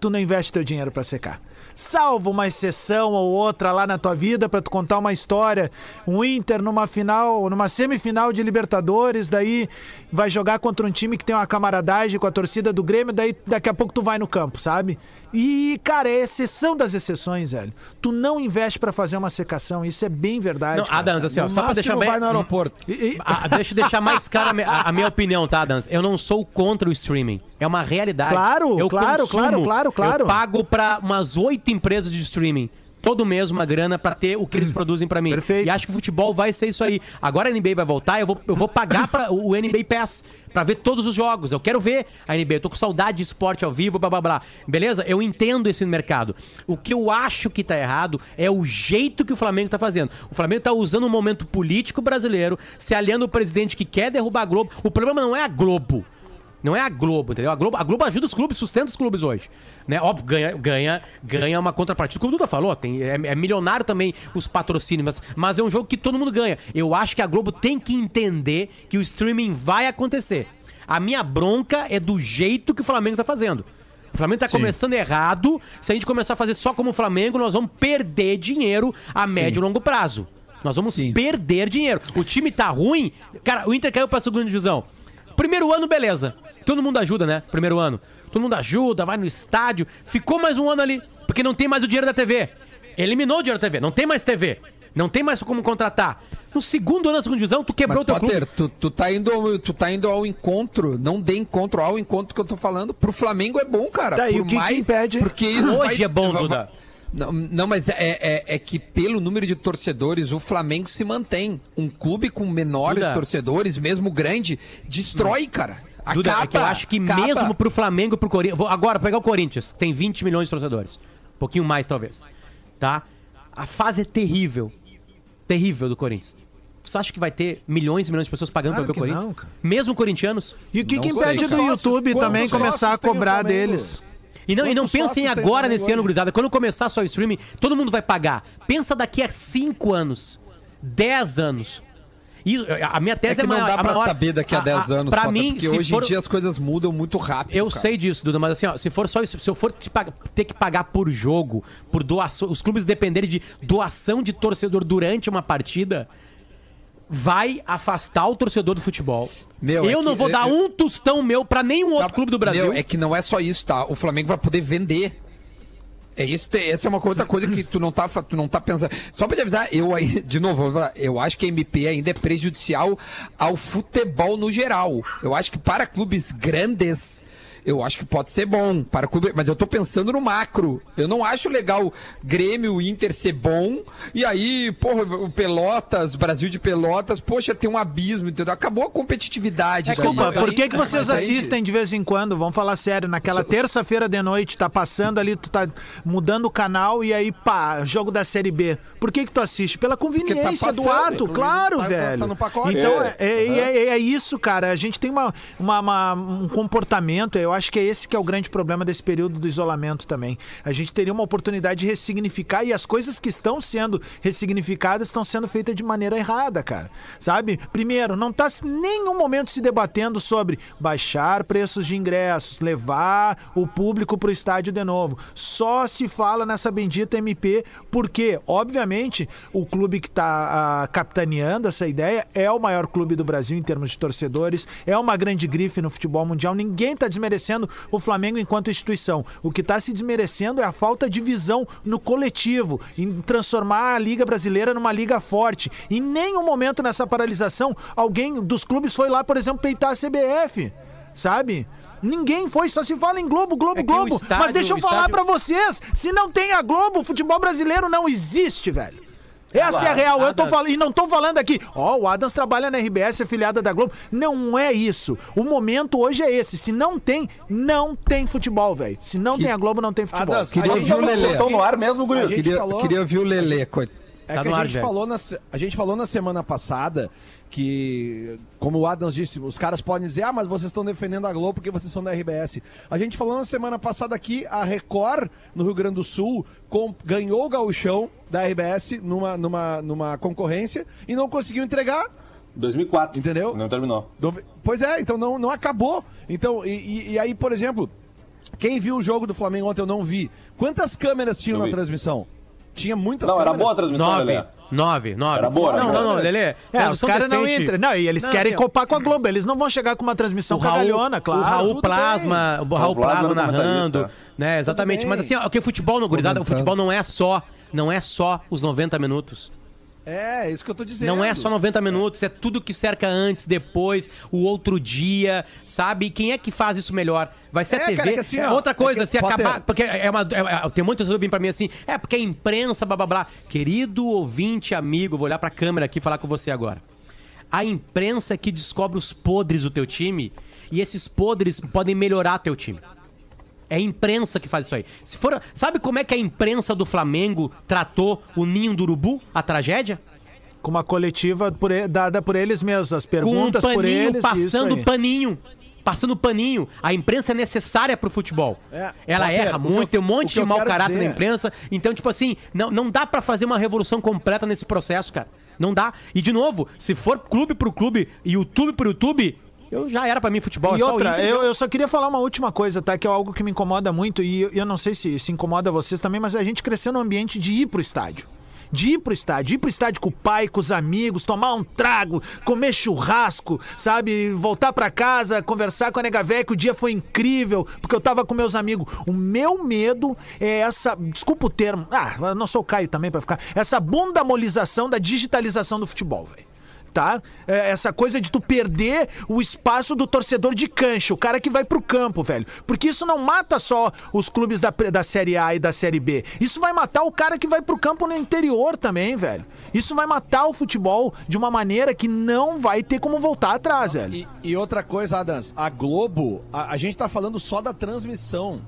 Speaker 6: Tu não investe teu dinheiro pra secar. Salvo uma exceção ou outra lá na tua vida pra tu contar uma história, um Inter numa final, numa semifinal de Libertadores, daí vai jogar contra um time que tem uma camaradagem com a torcida do Grêmio, daí daqui a pouco tu vai no campo, sabe? E, cara, é exceção das exceções, velho. Tu não investe pra fazer uma secação, isso é bem verdade.
Speaker 4: Não,
Speaker 6: cara.
Speaker 4: Adams, assim, ó,
Speaker 2: No
Speaker 4: só pra deixar bem.
Speaker 2: vai no aeroporto.
Speaker 6: E- e-
Speaker 4: Ah, deixa eu deixar mais clara a, a minha opinião, tá, Adams? Eu não sou contra o streaming. É uma realidade.
Speaker 6: Claro,
Speaker 4: eu
Speaker 6: claro,
Speaker 4: consumo,
Speaker 6: claro, claro, claro.
Speaker 4: Eu pago pra umas oito empresas de streaming. Todo mês uma grana pra ter o que eles produzem pra mim.
Speaker 6: Hum. Perfeito.
Speaker 4: E acho que o futebol vai ser isso aí. Agora a NBA vai voltar, eu vou, eu vou pagar para o NBA Pass pra ver todos os jogos. Eu quero ver a NBA. Eu tô com saudade de esporte ao vivo, blá blá blá. Beleza? Eu entendo esse mercado. O que eu acho que tá errado é o jeito que o Flamengo tá fazendo. O Flamengo tá usando um momento político brasileiro, se aliando ao presidente que quer derrubar a Globo. O problema não é a Globo. Não é a Globo, entendeu? A Globo, a Globo ajuda os clubes, sustenta os clubes hoje. Né? Óbvio, ganha, ganha, ganha uma contrapartida, como o Duda falou, tem, é, é milionário também os patrocínios, mas, mas é um jogo que todo mundo ganha. Eu acho que a Globo tem que entender que o streaming vai acontecer. A minha bronca é do jeito que o Flamengo tá fazendo. O Flamengo tá começando errado. Se a gente começar a fazer só como o Flamengo, nós vamos perder dinheiro a médio e longo prazo. Nós vamos
Speaker 2: Sim.
Speaker 4: perder dinheiro. O time tá ruim. Cara, o Inter caiu pra segunda divisão. Primeiro ano, beleza. Todo mundo ajuda, né? Primeiro ano. Todo mundo ajuda, vai no estádio. Ficou mais um ano ali, porque não tem mais o dinheiro da TV. Eliminou o dinheiro da TV, não tem mais TV. Não tem mais como contratar. No segundo ano da segunda divisão, tu quebrou
Speaker 2: Mas,
Speaker 4: o teu
Speaker 2: Potter,
Speaker 4: clube.
Speaker 2: tu, tu, tá indo, tu tá indo ao encontro, não dê encontro ao encontro que eu tô falando. Pro Flamengo é bom, cara.
Speaker 6: Tá, e
Speaker 2: Por
Speaker 6: o que que
Speaker 2: mais,
Speaker 6: impede?
Speaker 2: Porque isso
Speaker 4: Hoje
Speaker 2: vai-
Speaker 4: é bom,
Speaker 2: vai-
Speaker 4: Duda.
Speaker 2: Não, não, mas é, é, é que pelo número de torcedores, o Flamengo se mantém. Um clube com menores
Speaker 4: Duda.
Speaker 2: torcedores, mesmo grande, destrói, cara.
Speaker 4: Duda,
Speaker 2: Acaba,
Speaker 4: é que eu acho que
Speaker 2: acaba.
Speaker 4: mesmo pro Flamengo e pro Corinthians. Vou agora pegar o Corinthians, que tem 20 milhões de torcedores. Um pouquinho mais, talvez. Tá? A fase é terrível. Terrível do Corinthians. Você acha que vai ter milhões e milhões de pessoas pagando
Speaker 6: Claro
Speaker 4: pra ver o
Speaker 6: que
Speaker 4: Corinthians?
Speaker 6: não, cara.
Speaker 4: Mesmo corintianos?
Speaker 6: E o que, que impede do YouTube
Speaker 1: Quantos
Speaker 6: também começar a cobrar
Speaker 1: Flamengo?
Speaker 6: deles?
Speaker 4: E não, e não pensem agora nesse ano, gurizada. Quando começar só o streaming, todo mundo vai pagar. Pensa daqui a 5 anos, 10 anos. E a minha
Speaker 2: É
Speaker 4: tese
Speaker 2: que
Speaker 4: é,
Speaker 2: não
Speaker 4: maior-
Speaker 2: dá
Speaker 4: a
Speaker 2: pra
Speaker 4: maior-
Speaker 2: saber daqui a 10 anos,
Speaker 4: Pra mim,
Speaker 2: porque hoje
Speaker 4: for...
Speaker 2: em dia as coisas mudam muito rápido.
Speaker 4: Eu
Speaker 2: cara.
Speaker 4: sei disso, Duda, mas assim, ó, se for só isso, se eu for te pagar- ter que pagar por jogo, por doação, os clubes dependerem de doação de torcedor durante uma partida, vai afastar o torcedor do futebol.
Speaker 2: Meu,
Speaker 4: eu
Speaker 2: é
Speaker 4: não
Speaker 2: que-
Speaker 4: vou dar
Speaker 2: eu-
Speaker 4: um tostão meu pra nenhum outro
Speaker 2: Tá,
Speaker 4: clube do Brasil.
Speaker 2: Meu, é que não é só isso, tá? O Flamengo vai poder vender. É isso, essa é uma outra coisa que tu não tá, tu não tá pensando. Só pra te avisar, eu aí, [laughs] de novo, eu acho que a MP ainda é prejudicial ao futebol no geral. Eu acho que para clubes grandes, eu acho que pode ser bom para clube, mas eu tô pensando no macro. Eu não acho legal Grêmio, Inter ser bom e aí, porra, o Pelotas, Brasil de Pelotas, poxa, tem um abismo, entendeu? Acabou a competitividade.
Speaker 6: Desculpa, por que, que vocês
Speaker 2: aí-
Speaker 6: assistem de vez em quando? Vamos falar sério. Naquela terça-feira de noite, tá passando ali, tu tá mudando o canal e aí, pá, jogo da Série B. Por que que tu assiste? Pela conveniência do
Speaker 2: passando,
Speaker 6: ato,
Speaker 1: tá-
Speaker 6: claro,
Speaker 1: tá- tá
Speaker 6: velho.
Speaker 1: no pacote.
Speaker 6: Então,
Speaker 5: É.
Speaker 6: é, é, é- é isso, cara. A gente tem uma, uma- uma- um comportamento, eu acho que é esse que é o grande problema desse período do isolamento também. A gente teria uma oportunidade de ressignificar e as coisas que estão sendo ressignificadas estão sendo feitas de maneira errada, cara. Sabe? Primeiro, não tá em nenhum momento se debatendo sobre baixar preços de ingressos, levar o público pro estádio de novo. Só se fala nessa bendita MP, porque, obviamente, o clube que tá ah, capitaneando essa ideia é o maior clube do Brasil em termos de torcedores, é uma grande grife no futebol mundial. Ninguém tá desmerecendo o Flamengo enquanto instituição. O que tá se desmerecendo é a falta de visão no coletivo, em transformar a Liga Brasileira numa liga forte. Em nenhum momento nessa paralisação, alguém dos clubes foi lá, por exemplo, peitar a CBF, sabe? Ninguém foi, só se fala em Globo, Globo,
Speaker 4: É
Speaker 6: Globo.
Speaker 4: estádio-
Speaker 6: Mas deixa eu falar
Speaker 4: estádio-
Speaker 6: pra vocês, se não tem a Globo, o futebol brasileiro não existe, velho. Essa é a real. Eu tô falando, e não tô falando aqui, ó, o Adams trabalha na RBS, afiliada da Globo. Não é isso. O momento hoje é esse. Se não tem, não tem futebol, velho. Se não tem a Globo, não tem futebol.
Speaker 1: Adams,
Speaker 2: Queria ouvir o Lelê.
Speaker 5: Estão no ar mesmo, Guri?
Speaker 2: Queria,
Speaker 1: falou-
Speaker 2: queria ouvir o Lelê, coit-
Speaker 1: É
Speaker 4: Tá
Speaker 1: que
Speaker 4: no
Speaker 1: a
Speaker 4: ar,
Speaker 1: gente,
Speaker 4: velho.
Speaker 1: falou na, a gente falou na semana passada que, como o Adams disse, os caras podem dizer, ah, mas vocês estão defendendo a Globo porque vocês são da RBS. A gente falou na semana passada que a Record, no Rio Grande do Sul, com- ganhou o gauchão da RBS numa, numa, numa concorrência e não conseguiu entregar.
Speaker 5: 2004.
Speaker 1: Entendeu?
Speaker 5: Não terminou.
Speaker 1: Pois é, então não, não acabou. Então, e, e- aí, por exemplo, quem viu o jogo do Flamengo ontem eu não vi. Quantas câmeras tinham na transmissão? Tinha muitas
Speaker 5: Não, era boa a transmissão,
Speaker 4: Nove.
Speaker 5: Lelê.
Speaker 4: Nove, nove.
Speaker 5: Era boa,
Speaker 4: não,
Speaker 5: era
Speaker 4: não, não, Lelê.
Speaker 6: É, os
Speaker 4: transmissão
Speaker 6: caras não entram. Não, e eles
Speaker 4: Não,
Speaker 6: querem
Speaker 4: assim,
Speaker 6: copar com a Globo. Eles não vão chegar com uma transmissão cagalhona, claro.
Speaker 4: o Raul Plasma, o Raul
Speaker 5: Plasma
Speaker 4: narrando, né? Exatamente. Mas assim, ó, o que futebol, não, gurizada, o futebol não é só, não é só os 90 minutos.
Speaker 1: É, isso que eu tô dizendo.
Speaker 4: Não é só 90 minutos, é tudo que cerca antes, depois, o outro dia, sabe? E quem é que faz isso melhor? Vai ser a
Speaker 1: É,
Speaker 4: TV.
Speaker 1: cara, que assim, ó,
Speaker 4: Outra coisa,
Speaker 1: é
Speaker 4: se
Speaker 1: Potter-
Speaker 4: acabar. Porque é uma. é- é- tem muitas pessoas que vêm pra mim assim, é porque a imprensa, blá blá blá. Querido ouvinte, amigo, vou olhar pra câmera aqui e falar com você agora. A imprensa é que descobre os podres do teu time e esses podres podem melhorar teu time. É a imprensa que faz isso aí. Se for, sabe como é que a imprensa do Flamengo tratou o ninho do urubu, a tragédia?
Speaker 6: Com uma coletiva por dada por eles mesmos. As
Speaker 4: com um
Speaker 6: perguntas por
Speaker 4: paninho,
Speaker 6: eles.
Speaker 4: passando paninho. Passando paninho. A imprensa é necessária pro futebol.
Speaker 1: É,
Speaker 4: Ela
Speaker 1: Potter,
Speaker 4: erra muito,
Speaker 1: eu-
Speaker 4: tem um monte de mau caráter
Speaker 1: dizer-
Speaker 4: na imprensa. Então, tipo assim, não, não dá pra fazer uma revolução completa nesse processo, cara. Não dá. E, de novo, se for clube pro clube, YouTube pro YouTube, eu já era pra mim futebol. é
Speaker 6: E
Speaker 4: o
Speaker 6: outra,
Speaker 4: Inter.
Speaker 6: eu, eu só queria falar uma última coisa, tá? Que é algo que me incomoda muito, e eu, eu não sei se, se incomoda vocês também, mas a gente cresceu no ambiente de ir pro estádio. De ir pro estádio, ir pro estádio com o pai, com os amigos, tomar um trago, comer churrasco, sabe? Voltar pra casa, conversar com a nega véia que o dia foi incrível, porque eu tava com meus amigos. O meu medo é essa, desculpa o termo, ah, não sou o Caio também pra ficar, essa bundamolização da digitalização do futebol, velho tá? É, essa coisa de tu perder o espaço do torcedor de cancha, o cara que vai pro campo, velho. Porque isso não mata só os clubes da, da Série A e da Série B. Isso vai matar o cara que vai pro campo no interior também, velho. Isso vai matar o futebol de uma maneira que não vai ter como voltar atrás, velho.
Speaker 1: E, e outra coisa, Adams, a Globo, a, a gente tá falando só da transmissão.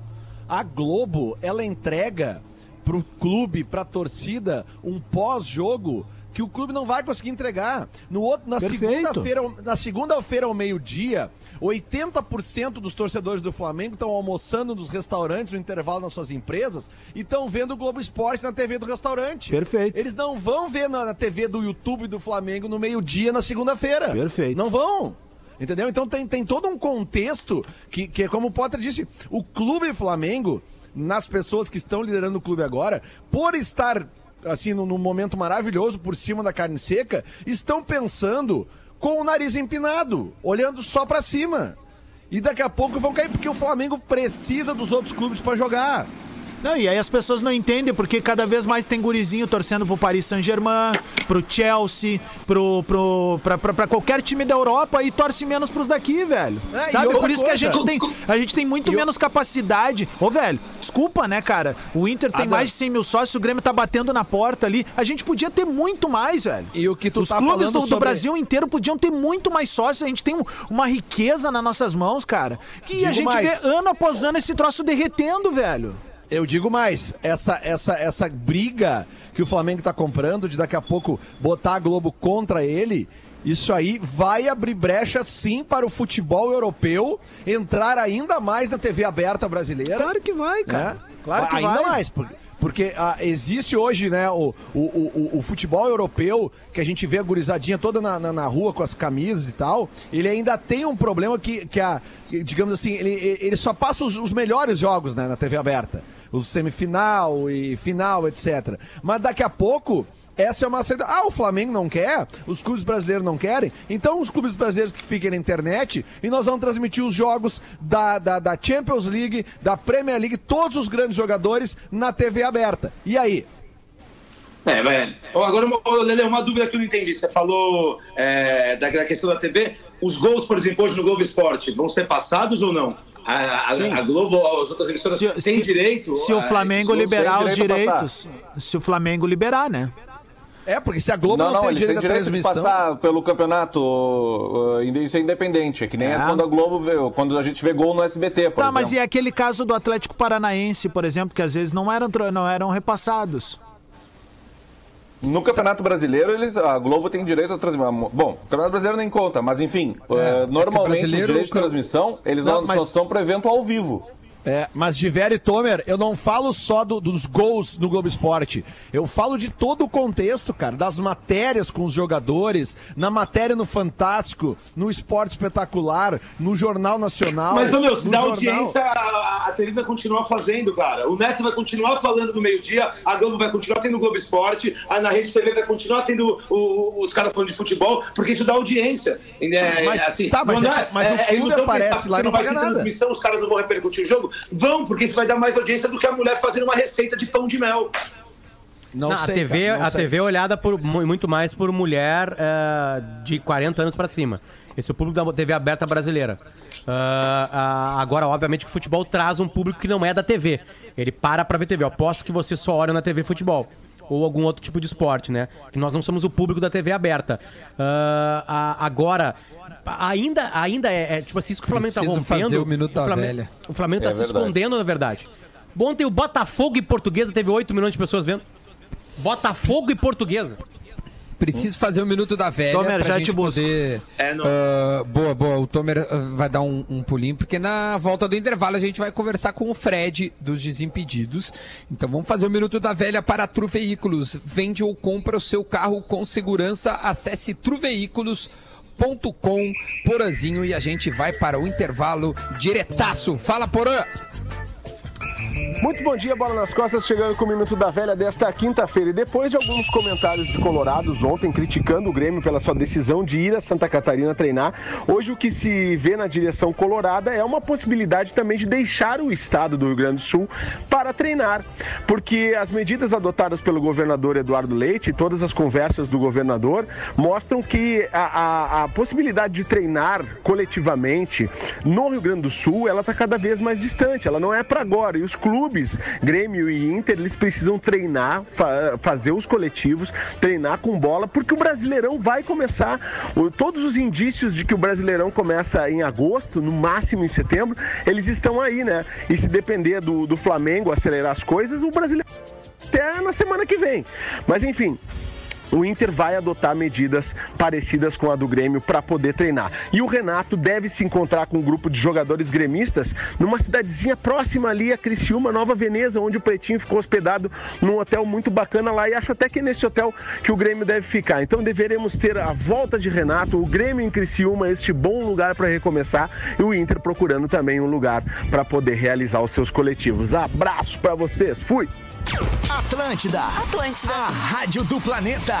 Speaker 1: A Globo, ela entrega pro clube, pra torcida, um pós-jogo que o clube não vai conseguir entregar. No outro, na segunda-feira, na segunda-feira ao meio-dia, 80% dos torcedores do Flamengo estão almoçando nos restaurantes no intervalo nas suas empresas e estão vendo o Globo Esporte na TV do restaurante.
Speaker 6: Perfeito.
Speaker 1: Eles não vão ver na, na TV do YouTube do Flamengo no meio-dia na segunda-feira.
Speaker 6: Perfeito.
Speaker 1: Não vão. Entendeu? Então tem, tem todo um contexto que, que, como o Potter disse, o clube Flamengo, nas pessoas que estão liderando o clube agora, por estar assim, num, momento maravilhoso por cima da carne seca, estão pensando com o nariz empinado, olhando só pra cima. E daqui a pouco vão cair, porque o Flamengo precisa dos outros clubes pra jogar.
Speaker 6: Não, e aí as pessoas não entendem porque cada vez mais tem gurizinho torcendo pro Paris Saint-Germain, pro Chelsea, pro, pro, pra, pra, pra qualquer time da Europa e torce menos pros daqui, velho.
Speaker 1: É, e
Speaker 6: Sabe? Por isso que a
Speaker 1: coisa-
Speaker 6: gente tem, a gente tem muito menos capacidade. Ô, velho, desculpa, né, cara? O Inter tem mais de 100 mil sócios, o Grêmio tá batendo na porta ali. A gente podia ter muito mais, velho.
Speaker 1: E o que tu
Speaker 6: Os
Speaker 1: tá
Speaker 6: clubes do, do
Speaker 1: sobre-
Speaker 6: Brasil inteiro podiam ter muito mais sócios. A gente tem um- uma riqueza nas nossas mãos, cara. Que a
Speaker 1: Digo
Speaker 6: gente
Speaker 1: mais.
Speaker 6: vê ano após ano esse troço derretendo, velho.
Speaker 1: Eu digo mais, essa, essa, essa briga que o Flamengo tá comprando de daqui a pouco botar a Globo contra ele, isso aí vai abrir brecha sim para o futebol europeu entrar ainda mais na TV aberta brasileira.
Speaker 6: Claro que vai, cara.
Speaker 1: né?
Speaker 6: Claro que
Speaker 1: ainda
Speaker 6: vai.
Speaker 1: mais, porque, porque ah, existe hoje, né, o, o, o, o- futebol europeu, que a gente vê a gurizadinha toda na, na, na rua com as camisas e tal, ele ainda tem um problema que, que a, digamos assim, ele, ele só passa os, os melhores jogos né, na TV aberta. O semifinal e final, etc. Mas daqui a pouco, essa é uma saída. Ah, o Flamengo não quer, os clubes brasileiros não querem, então os clubes brasileiros que fiquem na internet e nós vamos transmitir os jogos da, da, da Champions League, da Premier League, todos os grandes jogadores na TV aberta. E aí?
Speaker 7: É, velho. Agora, Lele, uma dúvida que eu não entendi. Você falou é, da questão da TV. Os gols, por exemplo, hoje no Globo Esporte, vão ser passados ou não? A, a- a Globo, as outras emissoras,
Speaker 6: Se,
Speaker 7: têm
Speaker 6: se-
Speaker 7: direito?
Speaker 6: Se o Flamengo liberar os direitos. Se o Flamengo liberar, né?
Speaker 1: É, porque se a Globo
Speaker 5: Não,
Speaker 1: não,
Speaker 5: não,
Speaker 1: tem direito à
Speaker 5: direito de passar pelo campeonato uh, isso é independente. É que nem
Speaker 6: É.
Speaker 5: é quando a Globo vê, quando a gente vê gol no SBT, por
Speaker 6: tá,
Speaker 5: exemplo.
Speaker 6: mas e aquele caso do Atlético Paranaense, por exemplo, que às vezes não eram, não eram repassados.
Speaker 5: No Campeonato Brasileiro, eles, a Globo tem direito a transmitir. Bom, o Campeonato Brasileiro nem conta, mas enfim, uh, normalmente
Speaker 2: brasileiro,
Speaker 5: o direito de transmissão, eles
Speaker 1: Não,
Speaker 5: não,
Speaker 1: mas-
Speaker 5: só são para evento ao vivo.
Speaker 1: É, mas de Vera e Tomer, eu não falo só do- dos gols no Globo Esporte. Eu falo de todo o contexto, cara, das matérias com os jogadores, na matéria no Fantástico, no Esporte Espetacular, no Jornal Nacional.
Speaker 7: Mas, ô meu, se dá
Speaker 1: jornal.
Speaker 7: audiência, a, a TV vai continuar fazendo, cara. O Neto vai continuar falando no meio-dia, a Globo vai continuar tendo o Globo Esporte, a na Rede TV vai continuar tendo o- o- os caras falando de futebol, porque isso dá audiência. É,
Speaker 1: Mas-
Speaker 7: assim,
Speaker 1: tá, mas
Speaker 7: não
Speaker 1: é- mas o clube
Speaker 7: ilusão
Speaker 1: aparece lá e
Speaker 7: que
Speaker 1: não
Speaker 7: vai
Speaker 1: paga
Speaker 7: ter
Speaker 1: nada.
Speaker 7: transmissão, os caras não vão repercutir o jogo. Vão, porque isso vai dar mais audiência do que a mulher fazendo uma receita de pão de mel.
Speaker 1: Não,
Speaker 4: Não,
Speaker 1: sei,
Speaker 4: a TV,
Speaker 1: cara, não
Speaker 4: a
Speaker 1: sei.
Speaker 4: TV é olhada por, mu- muito mais por mulher eh, de 40 anos pra cima. Esse é o público da TV aberta brasileira. Ah, ah, agora, obviamente, que o futebol traz um público que não é da TV. Ele para pra ver TV. Eu aposto que você só olha na TV futebol. Ou algum outro tipo de esporte, né? Que nós não somos o público da TV aberta. A- agora, ainda, ainda é, é, tipo assim, isso que o Flamengo tá
Speaker 2: Preciso
Speaker 4: rompendo.
Speaker 2: fazer o Minuto da
Speaker 4: Flamengo,
Speaker 2: Velha.
Speaker 4: O Flamengo tá
Speaker 5: É
Speaker 4: se
Speaker 5: verdade.
Speaker 4: escondendo, na verdade. Ontem o Botafogo e Portuguesa teve 8 milhões de pessoas vendo. Botafogo e Portuguesa.
Speaker 2: Preciso fazer o minuto da velha
Speaker 6: Tomer, já te busco.
Speaker 2: poder...
Speaker 7: É.
Speaker 2: Ah, boa, boa. O Tomer ah, vai dar um, um pulinho, porque na volta do intervalo a gente vai conversar com o Fred dos Desimpedidos. Então vamos fazer o minuto da velha para Tru Veículos. Vende ou compra o seu carro com segurança. Acesse truveículos.com, Porazinho, e a gente vai para o intervalo diretaço. Fala, Porã!
Speaker 8: Muito bom dia, bola nas costas, chegando com o Minuto da Velha desta quinta-feira. E depois de alguns comentários de colorados ontem criticando o Grêmio pela sua decisão de ir a Santa Catarina treinar, hoje o que se vê na direção colorada é uma possibilidade também de deixar o estado do Rio Grande do Sul para treinar. Porque as medidas adotadas pelo governador Eduardo Leite e todas as conversas do governador mostram que a, a, a possibilidade de treinar coletivamente no Rio Grande do Sul ela está cada vez mais distante, ela não é para agora. E clubes, Grêmio e Inter, eles precisam treinar, fa fazer os coletivos, treinar com bola, porque o Brasileirão vai começar. O, todos os indícios de que o Brasileirão começa em agosto, no máximo em setembro, eles estão aí, né? E se depender do, do Flamengo acelerar as coisas, o Brasileirão até na semana que vem. Mas enfim, o Inter vai adotar medidas parecidas com a do Grêmio para poder treinar. E o Renato deve se encontrar com um grupo de jogadores gremistas numa cidadezinha próxima ali a Criciúma, Nova Veneza, onde o Pretinho ficou hospedado num hotel muito bacana lá e acho até que é nesse hotel que o Grêmio deve ficar. Então deveremos ter a volta de Renato, o Grêmio em Criciúma, este bom lugar para recomeçar e o Inter procurando também um lugar para poder realizar os seus coletivos. Abraço para vocês. Fui.
Speaker 9: Atlântida. Atlântida. A rádio do planeta.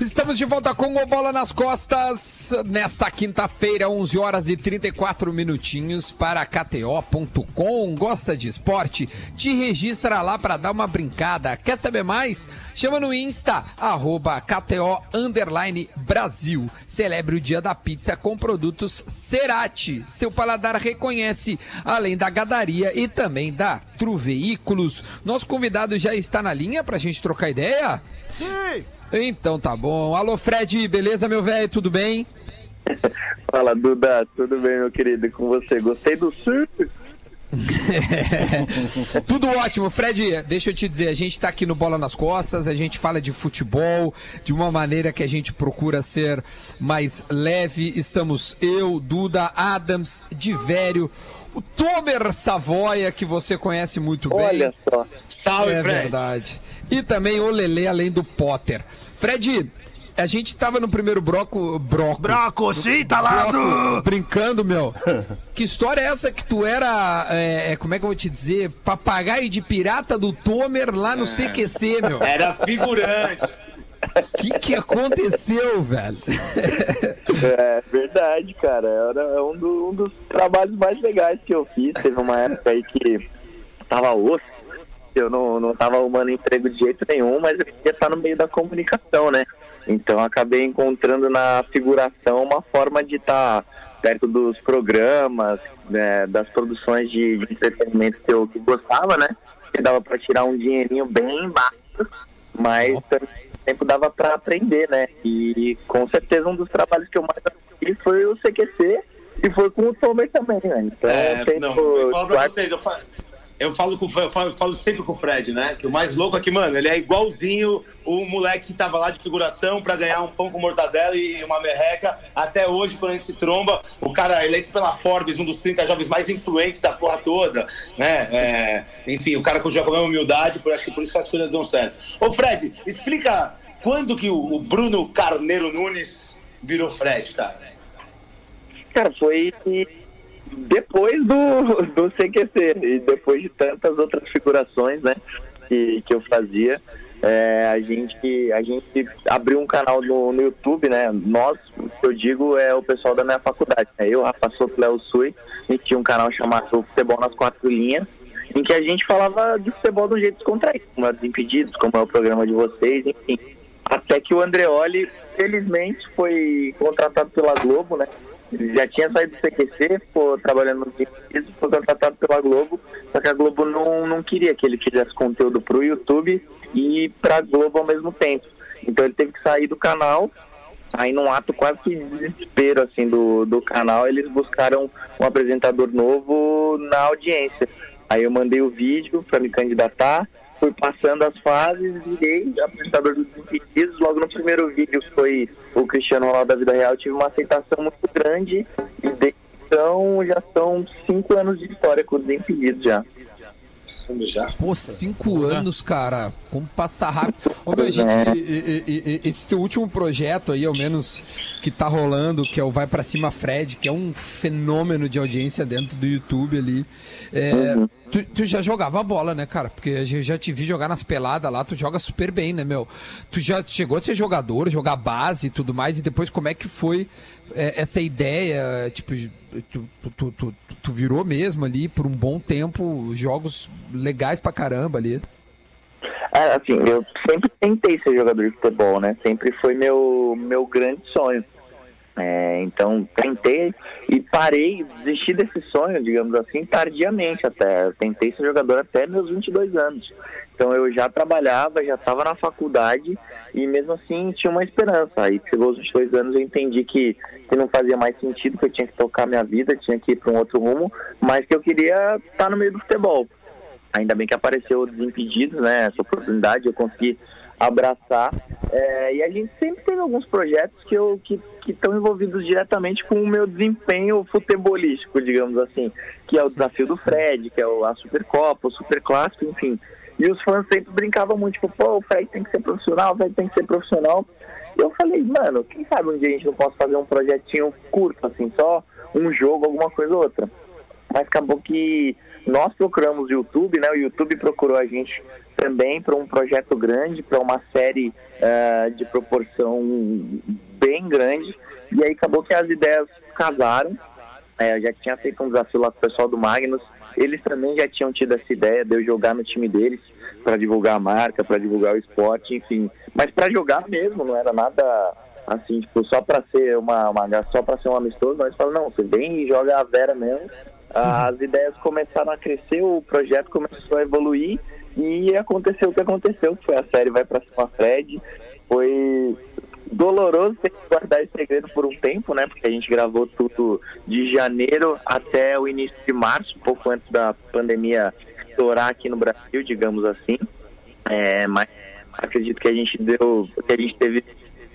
Speaker 2: Estamos de volta com o Bola nas Costas nesta quinta-feira, 11 horas e 34 minutinhos para KTO.com. Gosta de esporte? Te registra lá para dar uma brincada. Quer saber mais? Chama no Insta, arroba KTO Brasil. Celebre o dia da pizza com produtos Cerati. Seu paladar reconhece, além da gadaria e também da Tru Veículos. Nosso convidado já está na linha para a gente trocar ideia?
Speaker 3: Sim!
Speaker 2: Então tá bom. Alô, Fred, beleza, meu velho? Tudo bem? [laughs]
Speaker 10: Fala, Duda, tudo bem, meu querido? E com você? Gostei do surf? [laughs]
Speaker 2: Tudo ótimo, Fred. Deixa eu te dizer, a gente tá aqui no Bola nas Costas, a gente fala de futebol de uma maneira que a gente procura ser mais leve. Estamos eu, Duda, Adams, Divério, o Tomer Savoia, que você conhece muito bem.
Speaker 10: Olha só.
Speaker 7: Salve,
Speaker 2: é
Speaker 7: Fred.
Speaker 2: verdade. E também o Lele, além do Potter. Fred, a gente tava no primeiro broco. Broco.
Speaker 3: Broco, sim, tá lá
Speaker 2: bloco, brincando, meu. [laughs] Que história é essa que tu era, é, é, como é que eu vou te dizer, papagaio de pirata do Tomer lá no CQC, meu?
Speaker 7: Era figurante.
Speaker 2: O que, que aconteceu, velho?
Speaker 10: É verdade, cara. Era um, do- um dos trabalhos mais legais que eu fiz. Teve uma época aí que tava osso. Eu não, não tava arrumando emprego de jeito nenhum, mas eu queria estar no meio da comunicação, né? Então acabei encontrando na figuração uma forma de estar perto dos programas, né, das produções de, de entretenimento que eu que gostava, né? Que dava para tirar um dinheirinho bem baixo, mas também tempo dava para aprender, né? E com certeza um dos trabalhos que eu mais aprendi foi o CQC e foi com o Tomer também, né? Então,
Speaker 7: É,
Speaker 10: tento-
Speaker 7: não, eu falo pra vocês, eu falo, eu falo, com, eu falo, eu falo sempre com o Fred, né? Que o mais louco é que, mano, ele é igualzinho o moleque que tava lá de figuração pra ganhar um pão com mortadela e uma merreca. Até hoje, quando a gente se tromba, o cara é eleito pela Forbes, um dos 30 jovens mais influentes da porra toda, né? É, enfim, o cara que joga com a mesma humildade, por, acho que por isso que as coisas dão certo. Ô, Fred, explica quando que o, o Bruno Carneiro Nunes virou Fred, cara?
Speaker 10: Cara, foi depois do, do CQC e depois de tantas outras figurações, né, que, que eu fazia, é, a, gente, a gente abriu um canal no, no YouTube, né, nós, o que eu digo é o pessoal da minha faculdade, né, eu, Rafa Soto, Léo Sui, a gente tinha um canal chamado Futebol nas Quatro Linhas, em que a gente falava de futebol de um jeito descontraído, como é Desimpedidos, como é o programa de vocês, enfim. Até que o Andreoli, felizmente, foi contratado pela Globo, né? Já tinha saído do CQC, ficou trabalhando no Desimpedidos, foi contratado pela Globo, só que a Globo não, não queria que ele fizesse conteúdo pro YouTube e pra Globo ao mesmo tempo. Então ele teve que sair do canal Aí num ato quase que de desespero assim do, do canal, eles buscaram um apresentador novo na audiência. Aí eu mandei o vídeo para me candidatar, fui passando as fases, virei apresentador dos Desimpedidos. Logo no primeiro vídeo que foi o Cristiano Ronaldo da vida real, tive uma aceitação muito grande e desde então já são cinco anos de história com os Desimpedidos já.
Speaker 7: Vamos já.
Speaker 2: Pô, cinco anos, cara. Como passa rápido. Ô, meu, gente,
Speaker 10: É.
Speaker 2: e- e- e- esse teu último projeto aí, ao menos, que tá rolando, que é o Vai Pra Cima Fred, que é um fenômeno de audiência dentro do YouTube ali. É, tu, tu já jogava bola, né, cara? Porque eu já te vi jogar nas peladas lá, tu joga super bem, né, meu? Tu já chegou a ser jogador, jogar base e tudo mais, e depois como é que foi é, essa ideia? Tipo, tu, tu, tu, tu virou mesmo ali por um bom tempo jogos legais pra caramba ali.
Speaker 10: É, assim, eu sempre tentei ser jogador de futebol, né? Sempre foi meu, meu grande sonho. É, então, tentei e parei, desisti desse sonho, digamos assim, tardiamente até. Eu tentei ser jogador até meus 22 anos. Então, eu já trabalhava, já estava na faculdade e mesmo assim tinha uma esperança. Aí, chegou os 22 anos, eu entendi que, que não fazia mais sentido, que eu tinha que tocar minha vida, tinha que ir para um outro rumo, mas que eu queria estar no meio do futebol ainda bem que apareceu o Desimpedidos, né? Essa oportunidade eu consegui abraçar. É, e a gente sempre teve alguns projetos que eu que estão envolvidos diretamente com o meu desempenho futebolístico, digamos assim, que é o desafio do Fred, que é o, a Supercopa, o Superclássico, enfim. E os fãs sempre brincavam muito, tipo, pô, o Fred tem que ser profissional, o Fred tem que ser profissional. E eu falei, mano, quem sabe um dia a gente não possa fazer um projetinho curto, assim, só um jogo, alguma coisa ou outra mas acabou que nós procuramos o YouTube, né? O YouTube procurou a gente também para um projeto grande, para uma série eh, de proporção bem grande. E aí acabou que as ideias casaram. Eh, eu já tinha feito um desafio lá com o pessoal do Magnus. Eles também já tinham tido essa ideia de eu jogar no time deles para divulgar a marca, para divulgar o esporte, enfim. Mas para jogar mesmo, não era nada assim, tipo, só para ser uma, uma só para ser um amistoso, nós falamos, não, você vem e joga a Vera mesmo. As ideias começaram a crescer, o projeto começou a evoluir e aconteceu o que aconteceu, foi a série Vai Pra Cima Fred. Foi doloroso ter que guardar esse segredo por um tempo, né? Porque a gente gravou tudo de janeiro até o início de março, um pouco antes da pandemia estourar aqui no Brasil, digamos assim. É, mas acredito que a gente deu, que a gente teve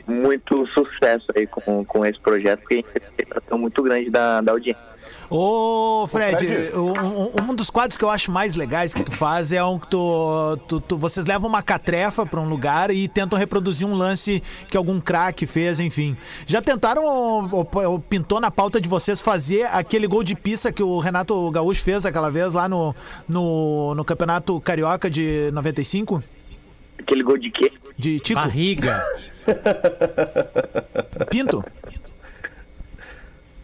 Speaker 10: muito sucesso aí com, com esse projeto, porque a gente teve uma muito grande da, da audiência.
Speaker 6: Ô, Fred,
Speaker 8: Fred.
Speaker 6: Um, um dos quadros que eu acho mais legais que tu faz é um que tu, tu- tu- vocês levam uma catrefa pra um lugar e tentam reproduzir um lance que algum craque fez, enfim. Já tentaram, ou, ou- ou pintou na pauta de vocês fazer aquele gol de pista que o Renato Gaúcho fez aquela vez lá no, no, no Campeonato Carioca de 95?
Speaker 10: Aquele gol de quê?
Speaker 6: De Tico?
Speaker 4: Barriga.
Speaker 6: Pinto?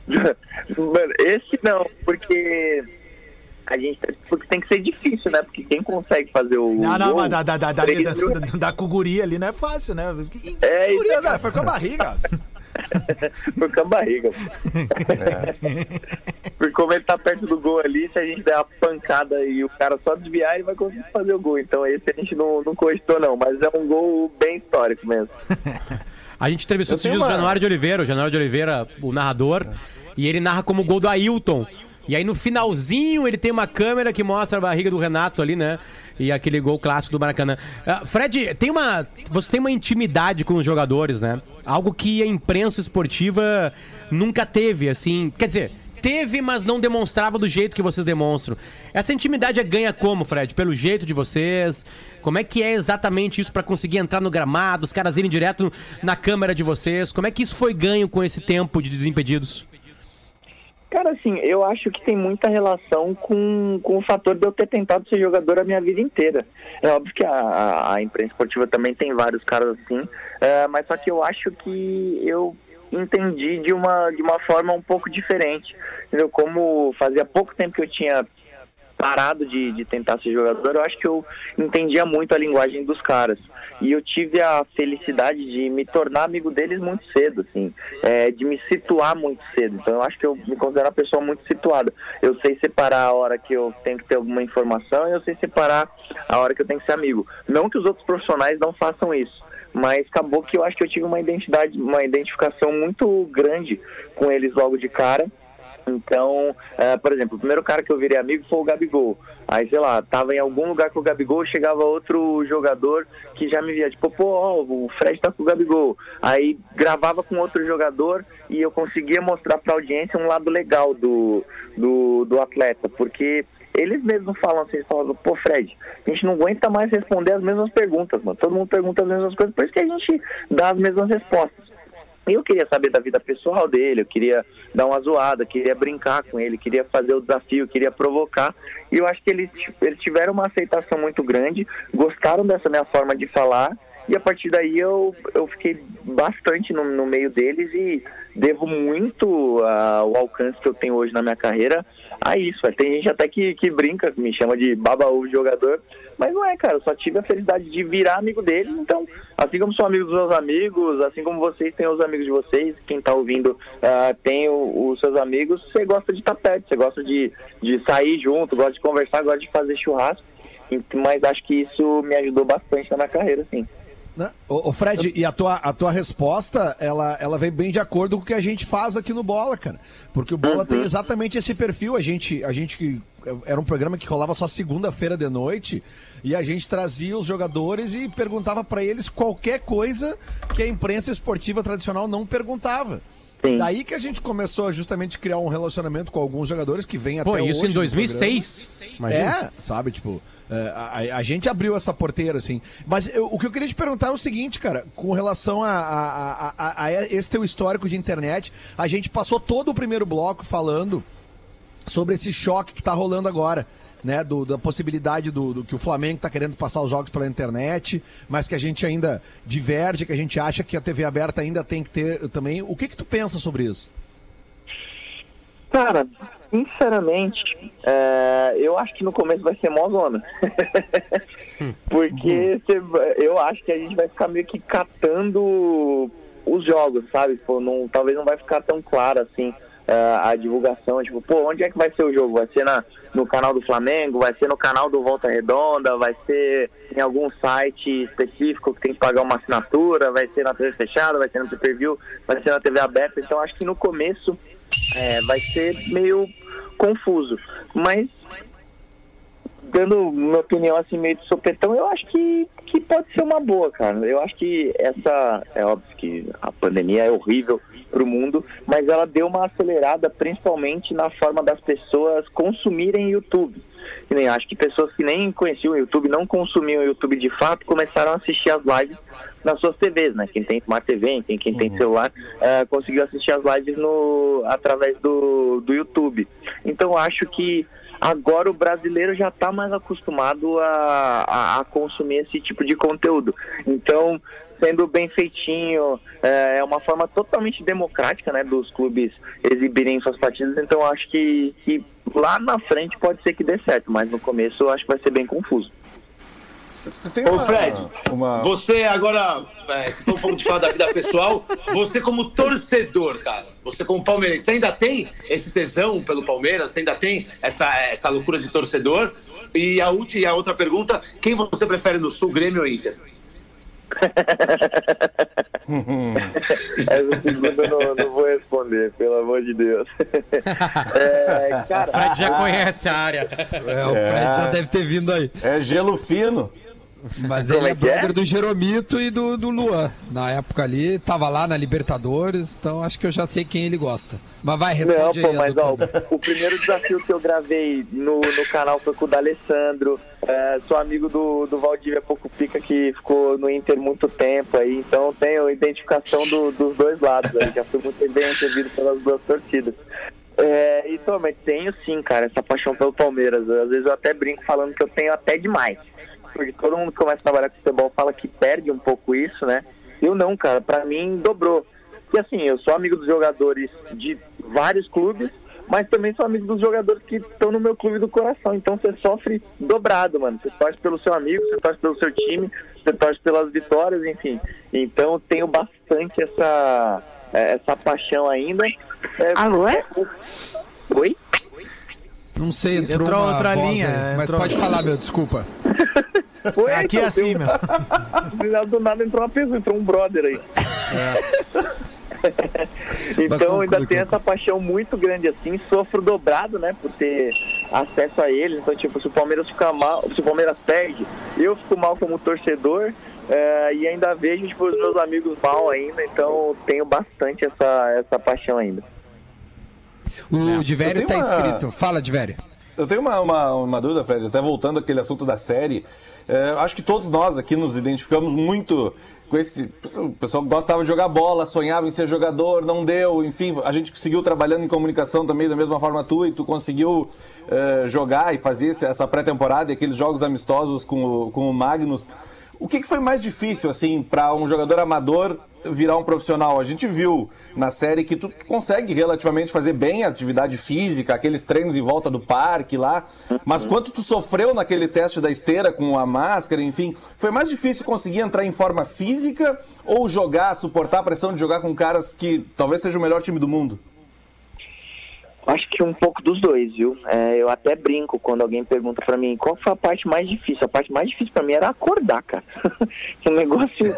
Speaker 6: [laughs]
Speaker 10: Mano, esse não, porque a gente porque tem que ser difícil, né? Porque quem consegue fazer o
Speaker 6: Não, não,
Speaker 10: gol,
Speaker 6: mas da, da, da, da, da, da, da cuguria ali não é fácil, né? [laughs]
Speaker 10: É,
Speaker 1: Guria,
Speaker 10: então,
Speaker 1: cara, foi com a barriga. [laughs]
Speaker 10: foi com a barriga. Porque como ele tá perto do gol ali, se a gente der uma pancada e o cara só desviar, ele vai conseguir fazer o gol. Então esse a gente não, não cogitou não, mas é um gol bem histórico mesmo.
Speaker 4: A gente entrevistou esses dias o Januário de Oliveira, o Januário de Oliveira, o narrador, e ele narra como gol do Ailton. E aí no finalzinho ele tem uma câmera que mostra a barriga do Renato ali, né? E aquele gol clássico do Maracanã. Ah, Fred, tem uma. Você tem uma intimidade com os jogadores, né? Algo que a imprensa esportiva nunca teve, assim. Quer dizer, teve, mas não demonstrava do jeito que vocês demonstram. Essa intimidade é ganha como, Fred? Pelo jeito de vocês? Como é que é exatamente isso pra conseguir entrar no gramado, os caras irem direto na câmera de vocês? Como é que isso foi ganho com esse tempo de desimpedidos?
Speaker 10: Cara, assim, eu acho que tem muita relação com, com o fator de eu ter tentado ser jogador a minha vida inteira. É óbvio que a, a, imprensa esportiva também tem vários caras assim, é, mas só que eu acho que eu entendi de uma, de uma forma um pouco diferente. Entendeu? Como fazia pouco tempo que eu tinha parado de, de tentar ser jogador, eu acho que eu entendia muito a linguagem dos caras. E eu tive a felicidade de me tornar amigo deles muito cedo, assim, é, de me situar muito cedo. Então eu acho que eu me considero uma pessoa muito situada. Eu sei separar a hora que eu tenho que ter alguma informação e eu sei separar a hora que eu tenho que ser amigo. Não que os outros profissionais não façam isso. Mas acabou que eu acho que eu tive uma identidade, uma identificação muito grande com eles logo de cara. Então, eh, por exemplo, o primeiro cara que eu virei amigo foi o Gabigol. Aí, sei lá, tava em algum lugar com o Gabigol, chegava outro jogador que já me via, tipo, pô, ó, o Fred tá com o Gabigol. Aí gravava com outro jogador e eu conseguia mostrar pra audiência um lado legal do, do, do atleta, porque eles mesmos falam assim, falam, pô, Fred, a gente não aguenta mais responder as mesmas perguntas, mano. Todo mundo pergunta as mesmas coisas, por isso que a gente dá as mesmas respostas. E eu queria saber da vida pessoal dele, eu queria dar uma zoada, queria brincar com ele, queria fazer o desafio, queria provocar. E eu acho que eles, eles tiveram uma aceitação muito grande, gostaram dessa minha forma de falar. E a partir daí eu, eu fiquei bastante no, no meio deles e devo muito ao alcance que eu tenho hoje na minha carreira a isso. velho. Tem gente até que, que brinca, me chama de babaú jogador, mas não é, cara. Eu só tive a felicidade de virar amigo deles. Então, assim como sou amigo dos meus amigos, assim como vocês têm os amigos de vocês, quem tá ouvindo ah, tem os seus amigos, você gosta de estar perto, você gosta de, de sair junto, gosta de conversar, gosta de fazer churrasco. Ent- Mas acho que isso me ajudou bastante na minha carreira, sim.
Speaker 1: Né? Ô, ô, Fred, e a tua, a tua resposta, ela, ela vem bem de acordo com o que a gente faz aqui no Bola, cara. Porque o Bola tem exatamente esse perfil. A gente, a gente que era um programa que rolava só segunda-feira de noite e a gente trazia os jogadores e perguntava pra eles qualquer coisa que a imprensa esportiva tradicional não perguntava.
Speaker 10: Sim.
Speaker 1: Daí que a gente começou a justamente criar um relacionamento com alguns jogadores que vêm até
Speaker 4: Pô,
Speaker 1: hoje.
Speaker 4: isso em
Speaker 1: no
Speaker 4: 2006.
Speaker 1: programa.
Speaker 4: Imagina.
Speaker 1: É, sabe, tipo, a, a- a gente abriu essa porteira, assim. Mas eu- o que eu queria te perguntar é o seguinte, cara, com relação a, a- a- esse teu histórico de internet, a gente passou todo o primeiro bloco falando sobre esse choque que tá rolando agora. Né, do- da possibilidade do, do que o Flamengo tá querendo passar os jogos pela internet, mas que a gente ainda diverge, que a gente acha que a TV aberta ainda tem que ter também. O que que tu pensa sobre isso?
Speaker 10: Cara, sinceramente, é, eu acho que no começo vai ser mó zona. [laughs] Porque cê eu acho que a gente vai ficar meio que catando os jogos, sabe? Pô, não, talvez não vai ficar tão claro assim é, a divulgação. Tipo, pô, onde é que vai ser o jogo? Vai ser na, no canal do Flamengo? Vai ser no canal do Volta Redonda? Vai ser em algum site específico que tem que pagar uma assinatura? Vai ser na TV fechada? Vai ser no pay-per-view? Vai ser na TV aberta? Então acho que no começo é, vai ser meio confuso. Mas, dando minha opinião assim, meio de sopetão, eu acho que, que pode ser uma boa, cara. Eu acho que essa. É óbvio que a pandemia é horrível pro mundo, mas ela deu uma acelerada principalmente na forma das pessoas consumirem YouTube. Que nem, acho que pessoas que nem conheciam o YouTube, não consumiam o YouTube de fato, começaram a assistir as lives nas suas TVs, né? Quem tem Smart TV, quem, quem tem celular, eh, conseguiu assistir as lives no, através do, do YouTube. Então acho que agora o brasileiro já está mais acostumado a, a, a consumir esse tipo de conteúdo. Então, sendo bem feitinho, é é uma forma totalmente democrática, né, dos clubes exibirem suas partidas. Então, acho que, que lá na frente pode ser que dê certo, mas no começo acho que vai ser bem confuso.
Speaker 7: Ô, Fred, você agora, é, você falou um pouco de falar da vida pessoal, você como torcedor, cara, você como palmeirense, você ainda tem esse tesão pelo Palmeiras? Você ainda tem essa, essa loucura de torcedor? E a, última, e a outra pergunta, quem você prefere no Sul, Grêmio ou Inter? [laughs]
Speaker 10: Essa segunda eu não, não vou responder, pelo amor de Deus. [laughs] É, cara,
Speaker 4: O Fred já conhece a área.
Speaker 2: É, o Fred já deve ter vindo aí.
Speaker 5: É gelo fino.
Speaker 2: Mas
Speaker 10: Como
Speaker 2: ele é,
Speaker 10: é é?
Speaker 2: brother do Jeromito e do, do Luan. Na época ali, tava lá na Libertadores, então acho que eu já sei quem ele gosta. Mas vai,
Speaker 10: Não,
Speaker 2: responde
Speaker 10: pô,
Speaker 2: aí.
Speaker 10: mas ó,
Speaker 2: Edu.
Speaker 10: o primeiro desafio que eu gravei no, no canal foi com o D'Alessandro. É, sou amigo do, do Valdívia Pouco Pica, que ficou no Inter muito tempo aí, então tenho identificação do- dos dois lados aí, já fui muito bem recebido pelas duas torcidas. É, então, mas tenho sim, cara, essa paixão pelo Palmeiras. Às vezes eu até brinco falando que eu tenho até demais. Porque todo mundo que começa a trabalhar com futebol fala que perde um pouco isso, né? Eu não, cara, pra mim dobrou. E assim, eu sou amigo dos jogadores de vários clubes, mas também sou amigo dos jogadores que estão no meu clube do coração. Então você sofre dobrado, mano. Você torce pelo seu amigo, você torce pelo seu time, você torce pelas vitórias, enfim. Então eu tenho bastante essa, eh, essa paixão ainda. É,
Speaker 11: Alô?
Speaker 10: é- Oi?
Speaker 2: Não sei, entrou,
Speaker 6: Entrou
Speaker 2: uma
Speaker 6: outra
Speaker 2: voz
Speaker 6: linha,
Speaker 2: aí. Mas
Speaker 6: entrou-
Speaker 2: pode falar, meu, desculpa. [laughs]
Speaker 10: Foi,
Speaker 6: Aqui é
Speaker 10: então,
Speaker 6: assim,
Speaker 10: deu-
Speaker 6: meu. [laughs]
Speaker 10: Do nada entrou uma pessoa, entrou um brother aí. [laughs] então
Speaker 2: Mas
Speaker 10: ainda
Speaker 2: conclui,
Speaker 10: tenho essa paixão muito grande assim, sofro dobrado, né, por ter acesso a ele. Então, tipo, se o Palmeiras ficar mal, se o Palmeiras perde, eu fico mal como torcedor. eh, e ainda vejo tipo, os meus amigos mal ainda, então tenho bastante essa, essa paixão ainda.
Speaker 2: O
Speaker 5: Eu
Speaker 2: Divério tá
Speaker 5: uma-
Speaker 2: inscrito. Fala, Divério.
Speaker 5: Eu tenho uma, uma, uma dúvida, Fred, até voltando àquele assunto da série. É, acho que todos nós aqui nos identificamos muito com esse. O pessoal gostava de jogar bola, sonhava em ser jogador, não deu, enfim, a gente seguiu trabalhando em comunicação também da mesma forma tu, e tu conseguiu é, jogar e fazer essa pré-temporada e aqueles jogos amistosos com o, com o Magnus. O que, que foi mais difícil, assim, para um jogador amador virar um profissional? A gente viu na série que tu consegue relativamente fazer bem a atividade física, aqueles treinos em volta do parque lá, mas quanto tu sofreu naquele teste da esteira com a máscara, enfim, foi mais difícil conseguir entrar em forma física ou jogar, suportar a pressão de jogar com caras que talvez seja o melhor time do mundo?
Speaker 10: Acho que um pouco dos dois, viu? É, eu até brinco quando alguém pergunta pra mim qual foi a parte mais difícil. A parte mais difícil pra mim era acordar, cara. [laughs] um negócio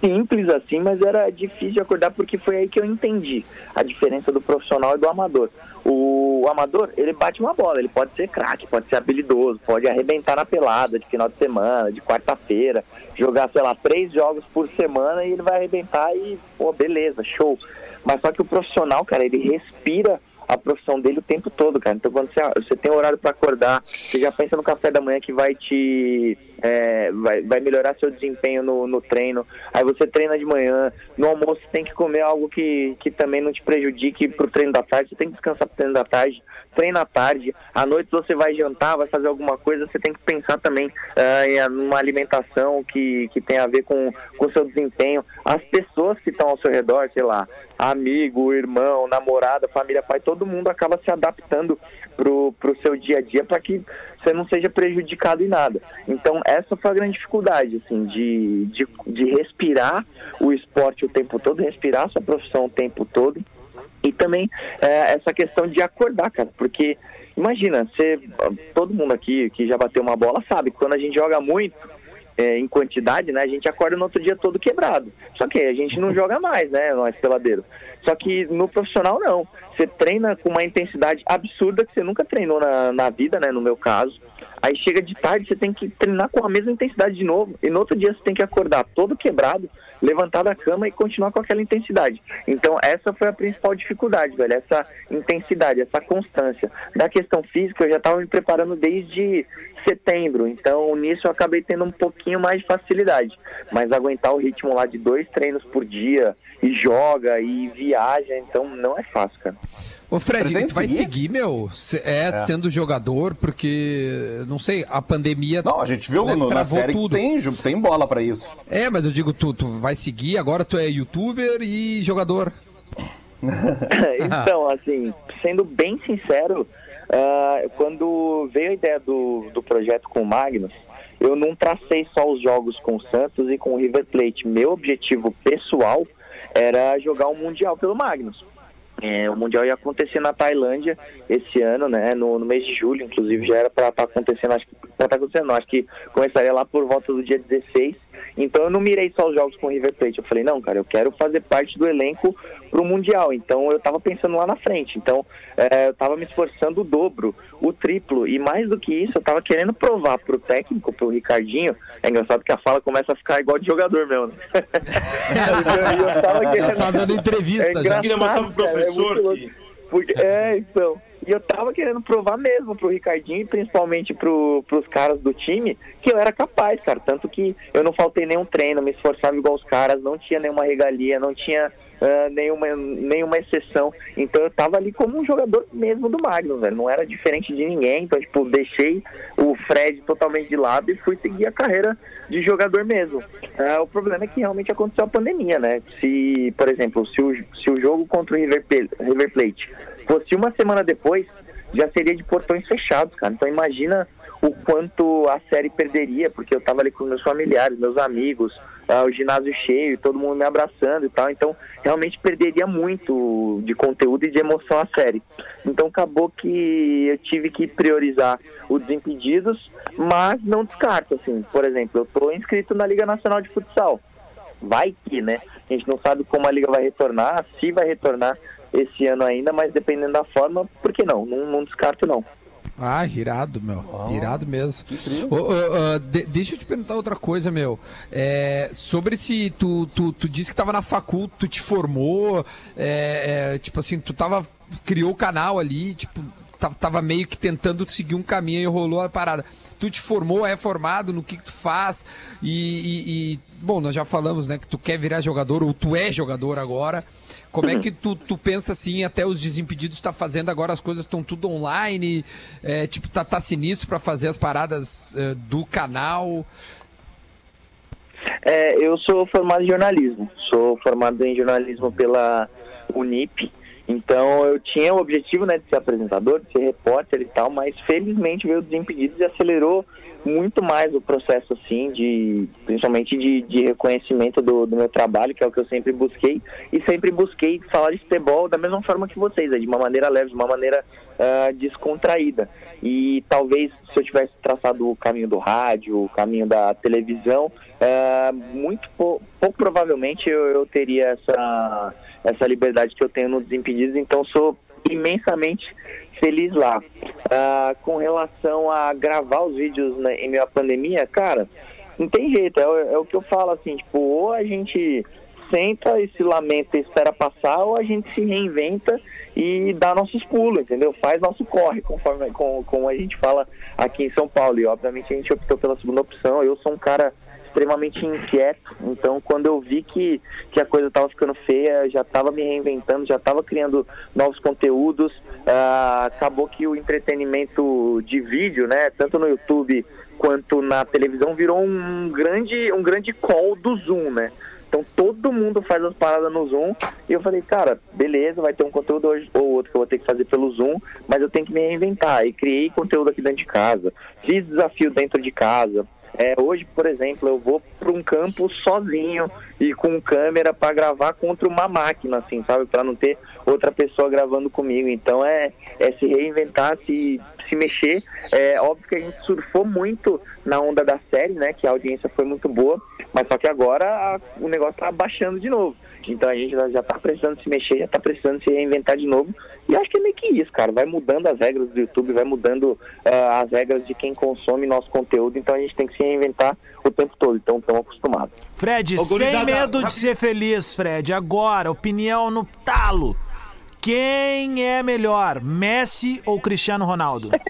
Speaker 10: simples assim, mas era difícil acordar porque foi aí que eu entendi a diferença do profissional e do amador. O, o amador, ele bate uma bola, ele pode ser craque, pode ser habilidoso, pode arrebentar na pelada de final de semana, de quarta-feira, jogar, sei lá, três jogos por semana e ele vai arrebentar e, pô, beleza, show. Mas só que o profissional, cara, ele respira a profissão dele o tempo todo, cara. Então, quando você, você tem horário para acordar, você já pensa no café da manhã que vai te. É, vai, vai melhorar seu desempenho no, no treino. Aí você treina de manhã. No almoço, tem que comer algo que, que também não te prejudique pro treino da tarde. Você tem que descansar pro treino da tarde. Treina à tarde. À noite, você vai jantar, vai fazer alguma coisa. Você tem que pensar também ah, em uma alimentação que, que tem a ver com o seu desempenho. As pessoas que estão ao seu redor, sei lá, amigo, irmão, namorada, família, pai, todo mundo acaba se adaptando pro, pro seu dia a dia para que você não seja prejudicado em nada. Então, essa foi a grande dificuldade, assim, de, de, de respirar o esporte o tempo todo, respirar sua profissão o tempo todo. E também é, essa questão de acordar, cara, porque imagina, você, todo mundo aqui que já bateu uma bola sabe que quando a gente joga muito, é, em quantidade, né, a gente acorda no outro dia todo quebrado. Só que a gente não [laughs] joga mais, né, nós peladeiros. Só que no profissional não. Você treina com uma intensidade absurda que você nunca treinou na, na vida, né, no meu caso. Aí chega de tarde, você tem que treinar com a mesma intensidade de novo. E no outro dia você tem que acordar todo quebrado, levantar da cama e continuar com aquela intensidade. Então essa foi a principal dificuldade, velho. Essa intensidade, essa constância. Da questão física, eu já estava me preparando desde setembro. Então nisso eu acabei tendo um pouquinho mais de facilidade. Mas aguentar o ritmo lá de dois treinos por dia, e joga, e viaja, então não é fácil, cara.
Speaker 2: Ô Fred, tu vai
Speaker 5: seguir?
Speaker 2: seguir, meu? Se- É, sendo jogador, porque, não sei, a pandemia.
Speaker 5: Não, a gente viu
Speaker 2: né,
Speaker 5: no, na série
Speaker 2: tudo.
Speaker 5: tem, tem bola pra isso.
Speaker 2: É, mas eu digo, tu, tu vai seguir, agora tu é youtuber e jogador. [laughs]
Speaker 10: então, assim, sendo bem sincero, ah, quando veio a ideia do, do projeto com o Magnus, eu não tracei só os jogos com o Santos e com o River Plate. Meu objetivo pessoal era jogar o Mundial pelo Magnus. É, o Mundial ia acontecer na Tailândia esse ano, né? No, no mês de julho, inclusive, já era para estar acontecendo, acho que tá acontecendo, acho que começaria lá por volta do dia 16. Então eu não mirei só os jogos com o River Plate. Eu falei, não, cara, eu quero fazer parte do elenco pro Mundial. Então eu tava pensando lá na frente. Então é, eu tava me esforçando o dobro, o triplo. E mais do que isso, eu tava querendo provar pro técnico, pro Ricardinho. É engraçado que a fala começa a ficar igual de jogador mesmo, né? [laughs] E eu tava [laughs] querendo-
Speaker 2: Tá dando entrevista já.
Speaker 10: engraçado,
Speaker 7: Queria mostrar pro
Speaker 10: é
Speaker 7: professor que-
Speaker 10: Porque- é, então. E eu tava querendo provar mesmo pro Ricardinho e principalmente pro, pros caras do time que eu era capaz, cara. Tanto que eu não faltei nenhum treino, me esforçava igual os caras, não tinha nenhuma regalia, não tinha ah, nenhuma, nenhuma exceção. Então eu tava ali como um jogador mesmo do Magnus, velho. Não era diferente de ninguém. Então, tipo, deixei o Fred totalmente de lado e fui seguir a carreira de jogador mesmo. Ah, o problema é que realmente aconteceu a pandemia, né? Se, por exemplo, se o, se o jogo contra o River, River Plate fosse uma semana depois, já seria de portões fechados, cara. Então imagina o quanto a série perderia, porque eu tava ali com meus familiares, meus amigos, ah, o ginásio cheio, todo mundo me abraçando e tal. Então realmente perderia muito de conteúdo e de emoção a série. Então acabou que eu tive que priorizar o Desimpedidos, mas não descarto, assim. Por exemplo, eu tô inscrito na Liga Nacional de Futsal vai que, né? A gente não sabe como a liga vai retornar, se vai retornar esse ano ainda, mas dependendo da forma, por que não? Não, não descarto não.
Speaker 2: Ah, irado, meu. irado mesmo. De- deixa eu te perguntar outra coisa, meu. É, sobre se tu, tu, tu disse que tava na facul, tu te formou, é, é, tipo assim, tu tava, criou o canal ali, tipo, ta- tava meio que tentando seguir um caminho e rolou a parada. Tu te formou, é formado, no que, que tu faz? E, e- e, bom, nós já falamos, né, que tu quer virar jogador, ou tu é jogador agora. Como é que tu, tu pensa assim, até os Desimpedidos tá fazendo agora, as coisas estão tudo online, é, tipo, tá, tá sinistro pra fazer as paradas é, do canal.
Speaker 10: É, eu sou formado em jornalismo. Sou formado em jornalismo pela Unip. Então eu tinha o objetivo né, de ser apresentador, de ser repórter e tal, mas felizmente veio o Desimpedidos e acelerou muito mais o processo, assim, de principalmente de, de reconhecimento do, do meu trabalho, que é o que eu sempre busquei, e sempre busquei falar de futebol da mesma forma que vocês, né, de uma maneira leve, de uma maneira ah, descontraída. E talvez se eu tivesse traçado o caminho do rádio, o caminho da televisão, ah, muito pou- pouco provavelmente eu, eu teria essa, essa liberdade que eu tenho no Desimpedidos, então sou imensamente feliz lá. Ah, com relação a gravar os vídeos né, em meio à pandemia, cara, não tem jeito, é, o- é o que eu falo assim, tipo, ou a gente senta e se lamenta e espera passar, ou a gente se reinventa e dá nossos pulos, entendeu? Faz nosso corre, conforme com, como a gente fala aqui em São Paulo. E obviamente a gente optou pela segunda opção. Eu sou um cara extremamente inquieto, então quando eu vi que, que a coisa estava ficando feia, já estava me reinventando, já estava criando novos conteúdos, ah, acabou que o entretenimento de vídeo, né, tanto no YouTube quanto na televisão, virou um grande, um grande call do Zoom, né? Então todo mundo faz as paradas no Zoom e eu falei, cara, beleza, vai ter um conteúdo hoje ou outro que eu vou ter que fazer pelo Zoom, mas eu tenho que me reinventar. E criei conteúdo aqui dentro de casa, fiz desafio dentro de casa. É, hoje, por exemplo, eu vou para um campo sozinho e com câmera para gravar contra uma máquina, assim, sabe? Para não ter outra pessoa gravando comigo. Então é, é se reinventar, se, se mexer. É óbvio que a gente surfou muito na onda da série, né? Que a audiência foi muito boa, mas só que agora a- o negócio tá baixando de novo. Então a gente já, já tá precisando se mexer, já tá precisando se reinventar de novo. E acho que é meio que isso, cara. Vai mudando as regras do YouTube, vai mudando ah, as regras de quem consome nosso conteúdo. Então a gente tem que se reinventar o tempo todo. Então estamos acostumados.
Speaker 6: Fred,
Speaker 7: Ô,
Speaker 6: sem medo de ser feliz, Fred. Agora, opinião no talo. Quem é melhor, Messi ou Cristiano Ronaldo? [laughs]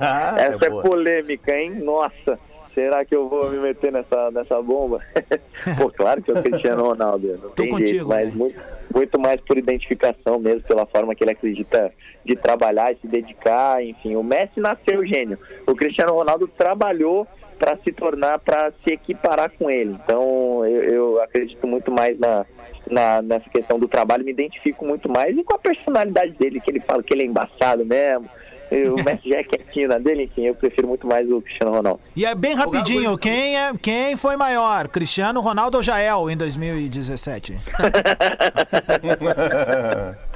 Speaker 8: Ah,
Speaker 10: Essa é,
Speaker 8: boa.
Speaker 10: polêmica, hein? Nossa, será que eu vou me meter nessa, nessa bomba? [laughs] Pô, claro que é o Cristiano Ronaldo, não tem
Speaker 6: contigo,
Speaker 10: jeito, mas
Speaker 6: velho.
Speaker 10: muito, muito mais por identificação mesmo, pela forma que ele acredita de trabalhar e se dedicar, enfim. O Messi nasceu gênio, o Cristiano Ronaldo trabalhou para se tornar, para se equiparar com ele. Então, eu, eu acredito muito mais na, na, nessa questão do trabalho, me identifico muito mais e com a personalidade dele, que ele fala que ele é embaçado mesmo. O Messi já é quietinho na dele, enfim, eu prefiro muito mais o Cristiano Ronaldo.
Speaker 6: E é bem rapidinho, quem, é, quem foi maior, Cristiano Ronaldo ou Jael em 2017? [laughs] [laughs]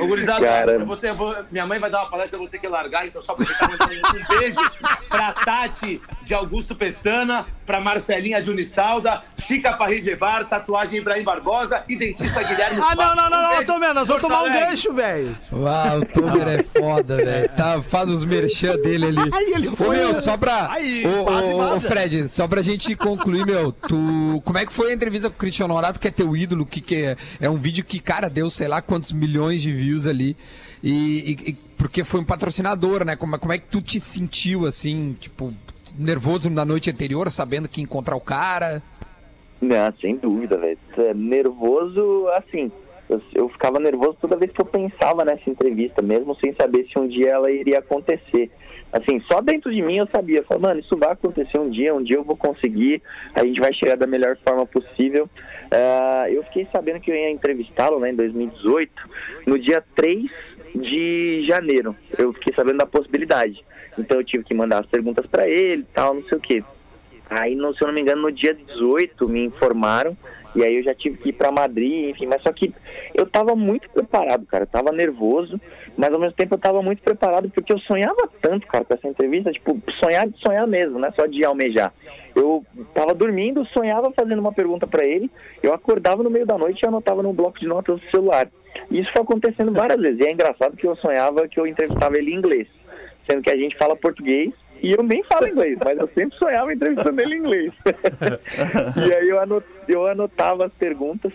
Speaker 7: Ô, gurizada,
Speaker 10: Cara.
Speaker 7: eu vou ter, eu vou- minha mãe vai dar uma palestra, eu vou ter que largar, então só aproveitar um beijo pra Tati de Augusto Pestana, pra Marcelinha de Unistalda, Chica Parrigebar, tatuagem Ibrahim Barbosa e dentista Guilherme
Speaker 6: Ah, não, não, não, não,
Speaker 7: beijo,
Speaker 6: tô vamos
Speaker 7: Porto
Speaker 6: tomar um gancho, velho.
Speaker 2: Uau, o Tomer é foda, velho. Tá, faz os merchan dele ali.
Speaker 6: Ai, ele
Speaker 2: Ô,
Speaker 6: foi-
Speaker 2: meu, só pra.
Speaker 1: Ai,
Speaker 2: Ô, ô, ô. Fred, só pra gente concluir, meu, tu. Como é que foi a entrevista com o Cristiano Ronaldo, que é teu ídolo, que, que é, é um vídeo que, cara, deu sei lá quantos milhões de views ali. E, e- e- porque foi um patrocinador, né? Como, como é que tu te sentiu assim, tipo, nervoso na noite anterior, sabendo que ia encontrar o cara?
Speaker 10: Não, sem dúvida, velho. É Nervoso, assim, eu, eu ficava nervoso toda vez que eu pensava nessa entrevista, mesmo sem saber se um dia ela iria acontecer. Assim, só dentro de mim eu sabia, falava, mano, isso vai acontecer um dia, um dia eu vou conseguir, a gente vai chegar da melhor forma possível. Ah, eu fiquei sabendo que eu ia entrevistá-lo né, em 2018, no dia 3 de janeiro. Eu fiquei sabendo da possibilidade. Então eu tive que mandar as perguntas para ele tal, não sei o quê. Aí, no- se eu não me engano, no dia 18 me informaram. E aí eu já tive que ir para Madrid, enfim. Mas só que eu tava muito preparado, cara. Eu tava nervoso, mas ao mesmo tempo eu tava muito preparado porque eu sonhava tanto, cara, com essa entrevista. Tipo, sonhar de sonhar mesmo, não é só de almejar. Eu tava dormindo, sonhava fazendo uma pergunta para ele. Eu acordava no meio da noite e anotava num bloco de notas do celular. E isso foi acontecendo várias vezes. E é engraçado que eu sonhava que eu entrevistava ele em inglês. Sendo que a gente fala português e eu nem falo inglês, mas eu sempre sonhava entrevistando ele em inglês. [laughs] e aí eu, anot- eu anotava as perguntas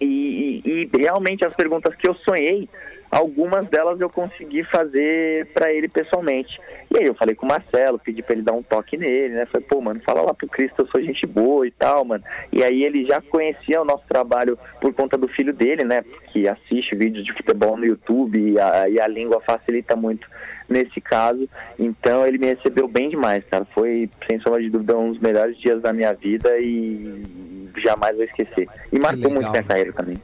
Speaker 10: e, e- e realmente as perguntas que eu sonhei algumas delas eu consegui fazer pra ele pessoalmente. E aí eu falei com o Marcelo, pedi pra ele dar um toque nele, né? Falei, pô, mano, fala lá pro Cristo, eu sou gente boa e tal, mano. E aí ele já conhecia o nosso trabalho por conta do filho dele, né? Que assiste vídeos de futebol no YouTube e a, e a língua facilita muito nesse caso. Então ele me recebeu bem demais, cara. Foi, sem sombra de dúvida, um dos melhores dias da minha vida e jamais vou esquecer. E marcou muito minha carreira também.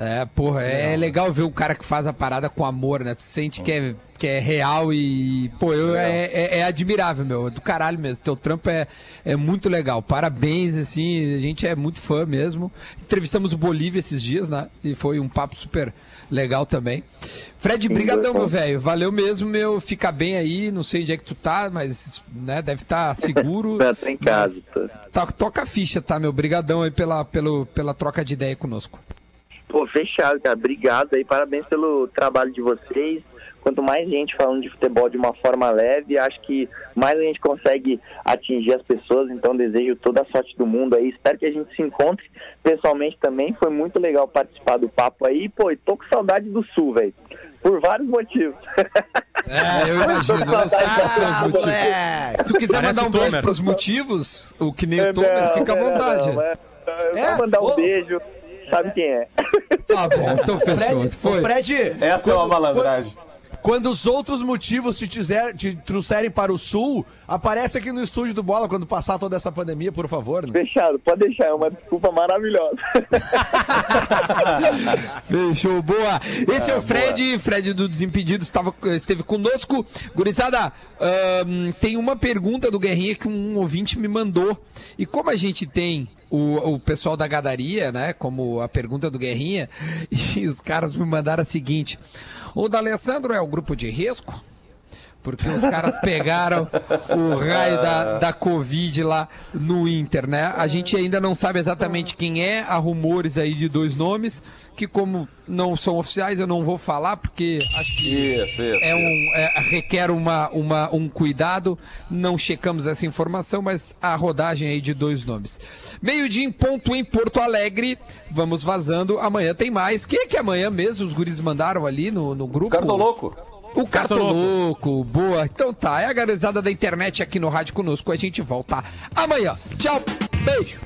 Speaker 2: É, porra, é legal ver o cara que faz a parada com amor, né? Tu sente que é, que é real e, pô, eu, é, é, é admirável, meu. É do caralho mesmo. Teu trampo é, é muito legal. Parabéns, assim, a gente é muito fã mesmo. Entrevistamos o Bolívia esses dias, né? E foi um papo super legal também. Fred, brigadão, meu velho. Valeu mesmo, meu. Fica bem aí. Não sei onde é que tu tá, mas, né, deve estar [laughs] seguro.
Speaker 10: Não, tô em casa. Tô...
Speaker 2: Tá, toca a ficha, tá, meu? Brigadão aí pela, pelo, pela troca de ideia conosco.
Speaker 10: Pô, fechado, cara. Obrigado aí. Parabéns pelo trabalho de vocês. Quanto mais gente falando de futebol de uma forma leve, acho que mais a gente consegue atingir as pessoas. Então, desejo toda a sorte do mundo aí. Espero que a gente se encontre pessoalmente também. Foi muito legal participar do papo aí. Pô, e tô com saudade do Sul, velho. Por vários motivos.
Speaker 2: É, eu [laughs] imagino. Seus motivos.
Speaker 1: É.
Speaker 2: Se tu quiser
Speaker 4: Parece
Speaker 2: mandar um beijo pros motivos, o que nem o
Speaker 10: Não,
Speaker 2: Tomer, fica à vontade.
Speaker 10: não, é- é
Speaker 1: É,
Speaker 10: mandar um
Speaker 1: ô,
Speaker 10: beijo. Sabe quem é?
Speaker 2: Tá bom, então fechou.
Speaker 1: Fred,
Speaker 2: Foi.
Speaker 1: Fred,
Speaker 5: Essa é uma malandragem.
Speaker 1: Quando os outros motivos te, tizer, te trouxerem para o sul, aparece aqui no estúdio do Bola quando passar toda essa pandemia, por favor. Né?
Speaker 10: Fechado, pode deixar. É uma desculpa maravilhosa. [laughs]
Speaker 2: Fechou, boa. Esse é, o Fred, Fred do Desimpedidos, estava, esteve conosco. Gurizada, ahn, tem uma pergunta do Guerrinha que um ouvinte me mandou. E como a gente tem o, o pessoal da gadaria, né? Como a pergunta do Guerrinha, [laughs] e os caras me mandaram a seguinte: O da Alessandro é o grupo de risco? Porque os caras pegaram o raio da, da Covid lá no Inter, né? A gente ainda não sabe exatamente quem é, há rumores aí de dois nomes, que como não são oficiais eu não vou falar, porque acho que
Speaker 5: Isso, isso.
Speaker 2: é um, é, requer uma, uma, um cuidado, não checamos essa informação, mas a rodagem aí de dois nomes. Meio-dia em ponto em Porto Alegre, vamos vazando, amanhã tem mais. Quem é que amanhã mesmo os guris mandaram ali no, no grupo?
Speaker 5: Cartoloco.
Speaker 2: O Cartoloco, boa. Então tá, é a garizada da internet aqui no Rádio Conosco. A gente volta amanhã. Tchau, beijo.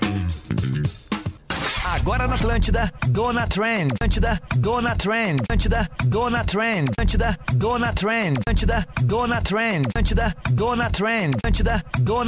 Speaker 9: Agora na Atlântida, Dona Trend. Atlântida, Dona Trend. Atlântida, Dona Trend. Atlântida, Dona Trend. Atlântida, Dona Trend. Atlântida, Dona Trend. Atlântida, Dona